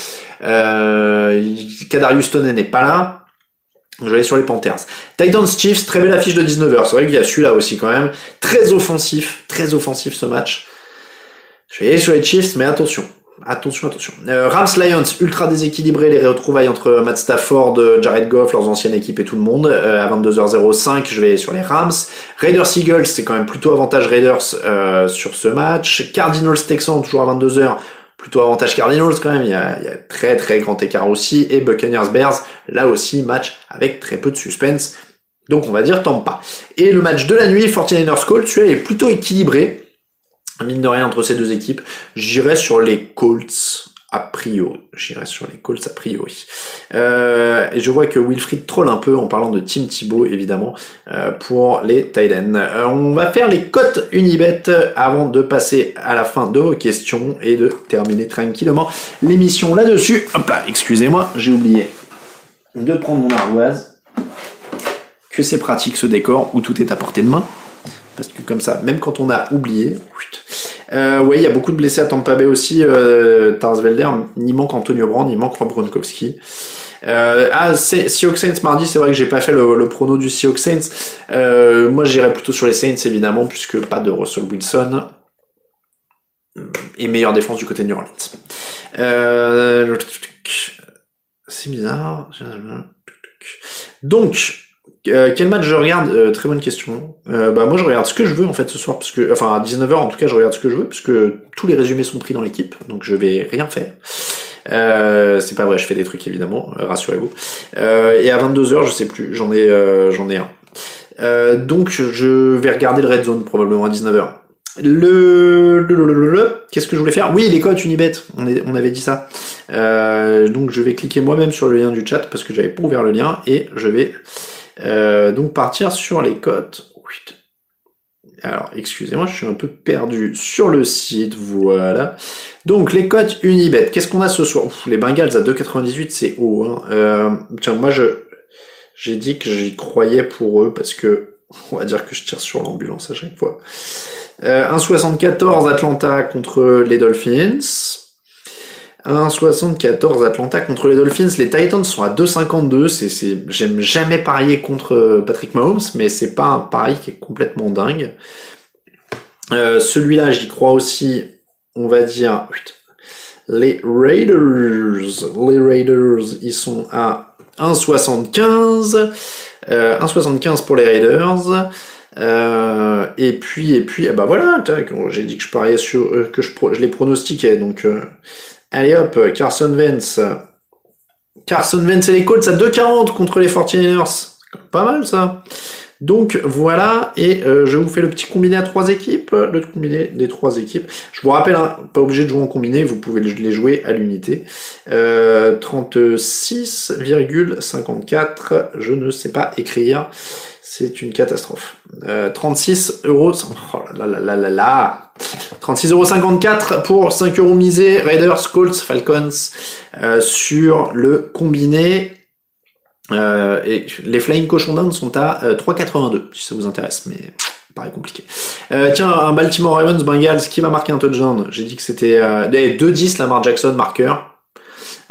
euh, Kadarius n'est pas là. Je vais aller sur les Panthers. Titans Chiefs, très belle affiche de 19h. C'est vrai qu'il y a celui-là aussi quand même. Très offensif, très offensif ce match. Je vais aller sur les Chiefs, mais attention. Attention, attention. Euh, Rams Lions, ultra déséquilibré, les retrouvailles entre Matt Stafford, Jared Goff, leurs anciennes équipes et tout le monde. Euh, à 22h05, je vais sur les Rams. Raiders Eagles, c'est quand même plutôt avantage Raiders euh, sur ce match. Cardinals Texans, toujours à 22h plutôt avantage Cardinals quand même, il y, a, très très grand écart aussi, et Buccaneers Bears, là aussi match avec très peu de suspense, donc on va dire pas. Et le match de la nuit, 49ers Colts, celui-là est plutôt équilibré, mine de rien entre ces deux équipes, j'irai sur les Colts a priori. J'irai sur les Colts a priori. Euh, et je vois que Wilfried troll un peu en parlant de Tim Thibault, évidemment, euh, pour les Titans. Euh, on va faire les cotes Unibet avant de passer à la fin de vos questions et de terminer tranquillement l'émission là-dessus. Excusez-moi, j'ai oublié de prendre mon ardoise. Que c'est pratique ce décor où tout est à portée de main. Parce que comme ça, même quand on a oublié, euh, oui, il y a beaucoup de blessés à Tampa Bay aussi. Euh, Tarsvelder, il manque Antonio Brand, il manque Rob Gronkowski. Euh, ah, Seahawks Saints mardi, c'est vrai que j'ai pas fait le, le prono du Seahawks Saints. Euh, moi, j'irai plutôt sur les Saints évidemment, puisque pas de Russell Wilson et meilleure défense du côté de New Orleans. Euh, c'est bizarre. Donc, euh, quel match je regarde euh, Très bonne question. Euh, bah moi je regarde ce que je veux en fait ce soir parce que enfin à 19h en tout cas je regarde ce que je veux parce que tous les résumés sont pris dans l'équipe donc je vais rien faire. c'est pas vrai, je fais des trucs évidemment, rassurez-vous. et à 22h, je sais plus, j'en ai j'en ai un. donc je vais regarder le Red Zone probablement à 19h. Le, le, le, le qu'est-ce que je voulais faire? Oui, les codes Unibet, on, est, on avait dit ça. donc je vais cliquer moi-même sur le lien du chat parce que j'avais pas ouvert le lien et je vais euh, donc partir sur les cotes. Alors, excusez-moi, je suis un peu perdu sur le site. Voilà. Donc, les cotes Unibet. Qu'est-ce qu'on a ce soir? Les Bengals à 2,98, c'est haut. Hein. Euh, tiens, moi, je j'ai dit que j'y croyais pour eux parce que (laughs) on va dire que je tire sur l'ambulance à chaque fois. 1,74 Atlanta contre les Dolphins. 1,74 Atlanta contre les Dolphins. Les Titans sont à 2,52. C'est, c'est, j'aime jamais parier contre Patrick Mahomes, mais c'est pas un pari qui est complètement dingue. Euh, celui-là, j'y crois aussi. On va dire les Raiders. Les Raiders, ils sont à 1,75. Euh, 1,75 pour les Raiders. Euh, et puis, et puis, eh ben voilà, j'ai dit que je pariais sur, euh, que je, je les pronostiquais. Donc, euh, allez hop, Carson Wentz. Carson Wentz et les Colts à 2,40 contre les 49ers. Pas mal ça. Donc voilà, et euh, je vous fais le petit combiné à trois équipes, le combiné des trois équipes. Je vous rappelle, hein, pas obligé de jouer en combiné, vous pouvez les jouer à l'unité. Euh, 36,54, je ne sais pas écrire, c'est une catastrophe. Euh, 36 euros, oh là là là là là, 36,54 euros pour 5 euros Raiders, Colts, Falcons euh, sur le combiné. Euh, et les Flying Cochon d'Inde sont à 3,82 euh, si ça vous intéresse, mais paraît compliqué. Tiens, un Baltimore Ravens Bengals qui va marquer un touchdown. J'ai dit que c'était euh, 2-10 Lamar Jackson marqueur.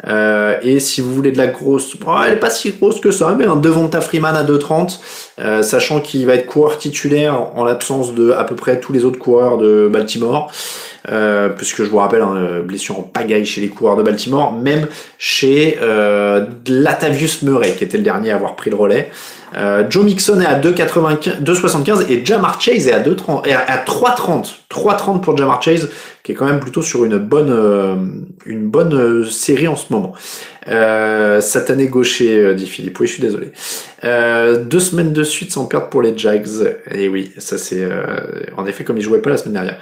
Euh, et si vous voulez de la grosse, oh, elle est pas si grosse que ça, mais un Devonta Freeman à 2,30, euh, sachant qu'il va être coureur titulaire en l'absence de à peu près tous les autres coureurs de Baltimore. Euh, puisque je vous rappelle, hein, blessure en pagaille chez les coureurs de Baltimore, même chez euh, Latavius Murray, qui était le dernier à avoir pris le relais. Euh, Joe Mixon est à 2,75 et Jamar Chase est à 2,30 à 3,30 3,30 pour Jamar Chase, qui est quand même plutôt sur une bonne euh, une bonne euh, série en ce moment. Euh, satané gaucher, dit Philippe. Oui, je suis désolé. deux semaines de suite sans perdre pour les Jags. Et oui, ça c'est en effet comme ils jouaient pas la semaine dernière.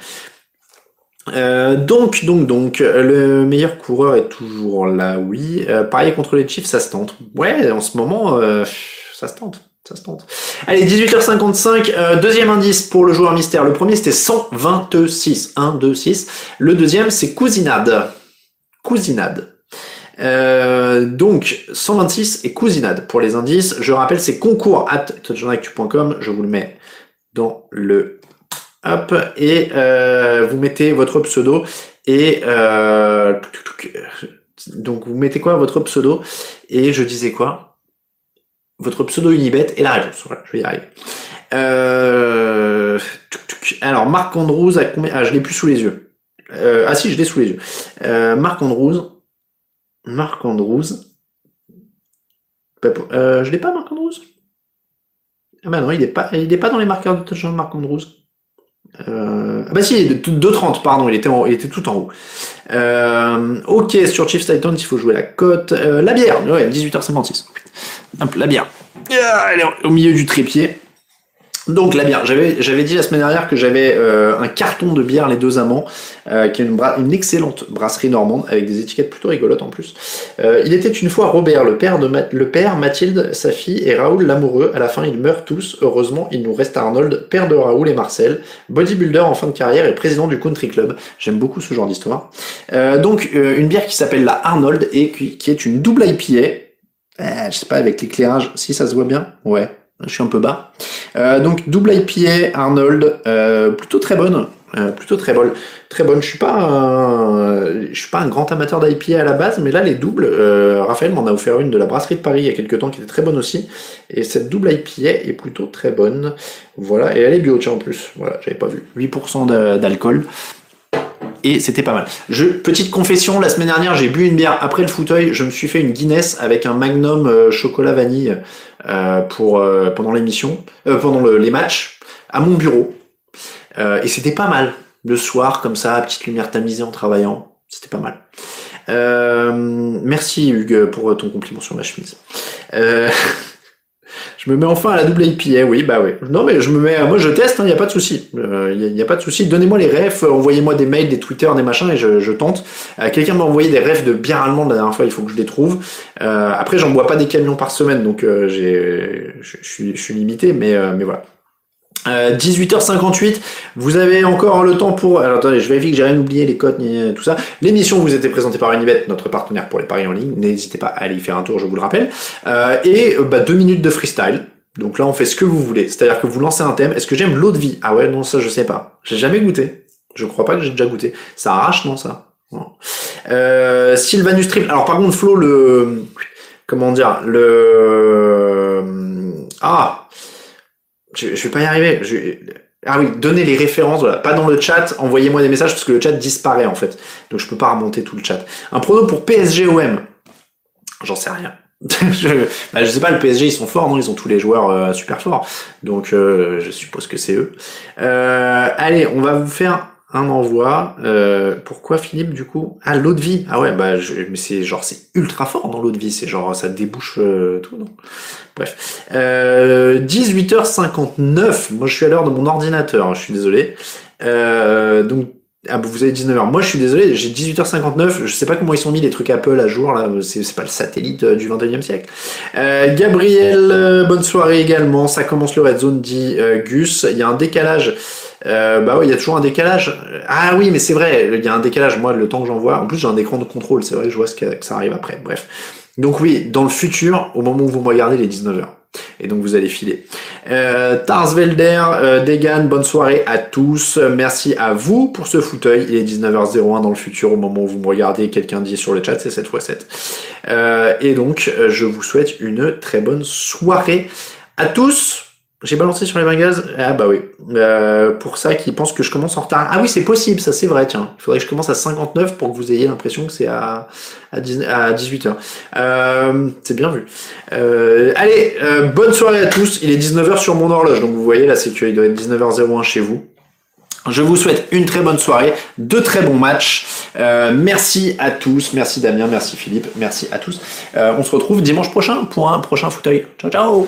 Euh, donc, donc, donc, le meilleur coureur est toujours là, oui. Euh, parier contre les Chiefs, ça se tente. Ouais, en ce moment, euh, ça se tente. Ça se tente. Allez, 18h55, euh, deuxième indice pour le joueur mystère. Le premier, c'était 126. 1, 2, 6. Le deuxième, c'est cousinade. Cousinade. Euh, donc 126 et cousinade pour les indices. Je rappelle, c'est concours at Je vous le mets dans le Hop, et euh, vous mettez votre pseudo et euh, donc vous mettez quoi votre pseudo et je disais quoi? Votre pseudo Unibet et la réponse. Je vais y arriver. Euh, alors Marc Andrews a combien? Ah, je l'ai plus sous les yeux. Euh, ah si, je l'ai sous les yeux. Euh, Marc Andrews. Marc Andrews. Euh, je l'ai pas Marc Andrews? Ah bah non, il n'est pas, il est pas dans les marqueurs de touchdown Marc Andrews. Euh, bah si, 2,30, pardon, il était, il était tout en haut. Euh, ok, sur Chiefs Titans, il faut jouer la cote. Euh, la bière, ouais, 18h56. Hop, la bière. Ah, elle est au milieu du trépied. Donc la bière, j'avais dit la semaine dernière que j'avais euh, un carton de bière les deux amants, euh, qui est une, excellente brasserie normande avec des étiquettes plutôt rigolotes en plus. Euh, il était une fois Robert, le père de Mathilde, sa fille et Raoul l'amoureux. À la fin, ils meurent tous. Heureusement, il nous reste Arnold, père de Raoul et Marcel, bodybuilder en fin de carrière et président du country club. J'aime beaucoup ce genre d'histoire. donc une bière qui s'appelle la Arnold et qui, qui est une double IPA. je sais pas avec l'éclairage si ça se voit bien. Ouais, je suis un peu bas. Euh, donc double IPA Arnold, euh, plutôt très bonne, euh, plutôt très bonne, très bonne. Je suis pas, un, je suis pas un grand amateur d'IPA à la base, mais là les doubles, Raphaël m'en a offert une de la brasserie de Paris il y a quelques temps qui était très bonne aussi, et cette double IPA est plutôt très bonne. Voilà, et elle est bio tiens en plus. Voilà, j'avais pas vu. 8% d'alcool et c'était pas mal. Je, petite confession, la semaine dernière, j'ai bu une bière après le fauteuil. Je me suis fait une Guinness avec un Magnum chocolat vanille pour euh, pendant l'émission, pendant les matchs, à mon bureau. et c'était pas mal. Le soir, comme ça, petite lumière tamisée en travaillant, c'était pas mal. merci Hugues pour ton compliment sur ma chemise. (laughs) Je me mets enfin à la double IPA, oui, bah oui. Non, mais je me mets, moi je teste, il hein, n'y a pas de souci. Il euh, n'y a, pas de souci. Donnez-moi les refs, envoyez-moi des mails, des Twitter, des machins et je, tente. Euh, quelqu'un m'a envoyé des refs de bière allemande la dernière fois, il faut que je les trouve. Euh, après, j'en bois pas des camions par semaine, donc je suis, je suis limité, mais, mais voilà. 18h58, euh, vous avez encore le temps pour... Alors attendez, je vérifie que j'ai rien oublié, les codes, tout ça. L'émission vous était présentée par Unibet, notre partenaire pour les paris en ligne. N'hésitez pas à aller y faire un tour, je vous le rappelle. Euh, et euh, bah, deux minutes de freestyle. Donc là, on fait ce que vous voulez. C'est-à-dire que vous lancez un thème. Est-ce que j'aime l'eau de vie? Ah ouais, non, ça, je sais pas. J'ai jamais goûté. Je crois pas que j'ai déjà goûté. Ça arrache, non, ça? Euh, Sylvanus Triple. Alors, par contre, Flo, le. Comment dire Le. Ah Je, je vais pas y arriver. Je... Ah oui, donnez les références, voilà. Pas dans le chat, envoyez-moi des messages parce que le chat disparaît en fait. Donc je peux pas remonter tout le chat. Un prono pour PSG OM. J'en sais rien. (laughs) je, bah, je sais pas, le PSG ils sont forts, non? Ils ont tous les joueurs euh, super forts. Donc euh, je suppose que c'est eux. Euh, allez, on va vous faire un envoi. Euh, pourquoi Philippe du coup? Ah l'eau de vie. Ah ouais bah je, mais c'est genre c'est ultra fort dans l'eau de vie. C'est genre ça débouche euh, tout non? Bref. Euh, 18h59. Moi je suis à l'heure de mon ordinateur. Hein, je suis désolé. Euh, donc ah, vous avez 19h. Moi, je suis désolé, j'ai 18h59. Je sais pas comment ils sont mis les trucs Apple à jour, là. C'est pas le satellite euh, du 21e siècle. Euh, Gabriel, euh, bonne soirée également. Ça commence le Red Zone, dit euh, Gus. Il y a un décalage. Euh, bah oui, il y a toujours un décalage. Ah oui, mais c'est vrai, il y a un décalage. Moi, le temps que j'en vois. En plus, j'ai un écran de contrôle. C'est vrai je vois ce que, que ça arrive après. Bref. Donc oui, dans le futur, au moment où vous me regardez, les 19h. Et donc vous allez filer. Euh, Tarsvelder, euh, Degan, bonne soirée à tous. Merci à vous pour ce fauteuil. Il est 19h01 dans le futur au moment où vous me regardez. Quelqu'un dit sur le chat, c'est 7 x 7. Euh, et donc, euh, je vous souhaite une très bonne soirée à tous. J'ai balancé sur les Bengals. Ah bah oui. Euh, pour ça, qui pense que je commence en retard. Ah oui, c'est possible, ça c'est vrai. Tiens, il faudrait que je commence à 59 pour que vous ayez l'impression que c'est à, à, 10 à 18h. Euh, c'est bien vu. Euh, allez, bonne soirée à tous. Il est 19h sur mon horloge, donc vous voyez là, c'est qu'il doit être 19h01 chez vous. Je vous souhaite une très bonne soirée, de très bons matchs. Merci à tous, merci Damien, merci Philippe, merci à tous. On se retrouve dimanche prochain pour un prochain fauteuil. Ciao ciao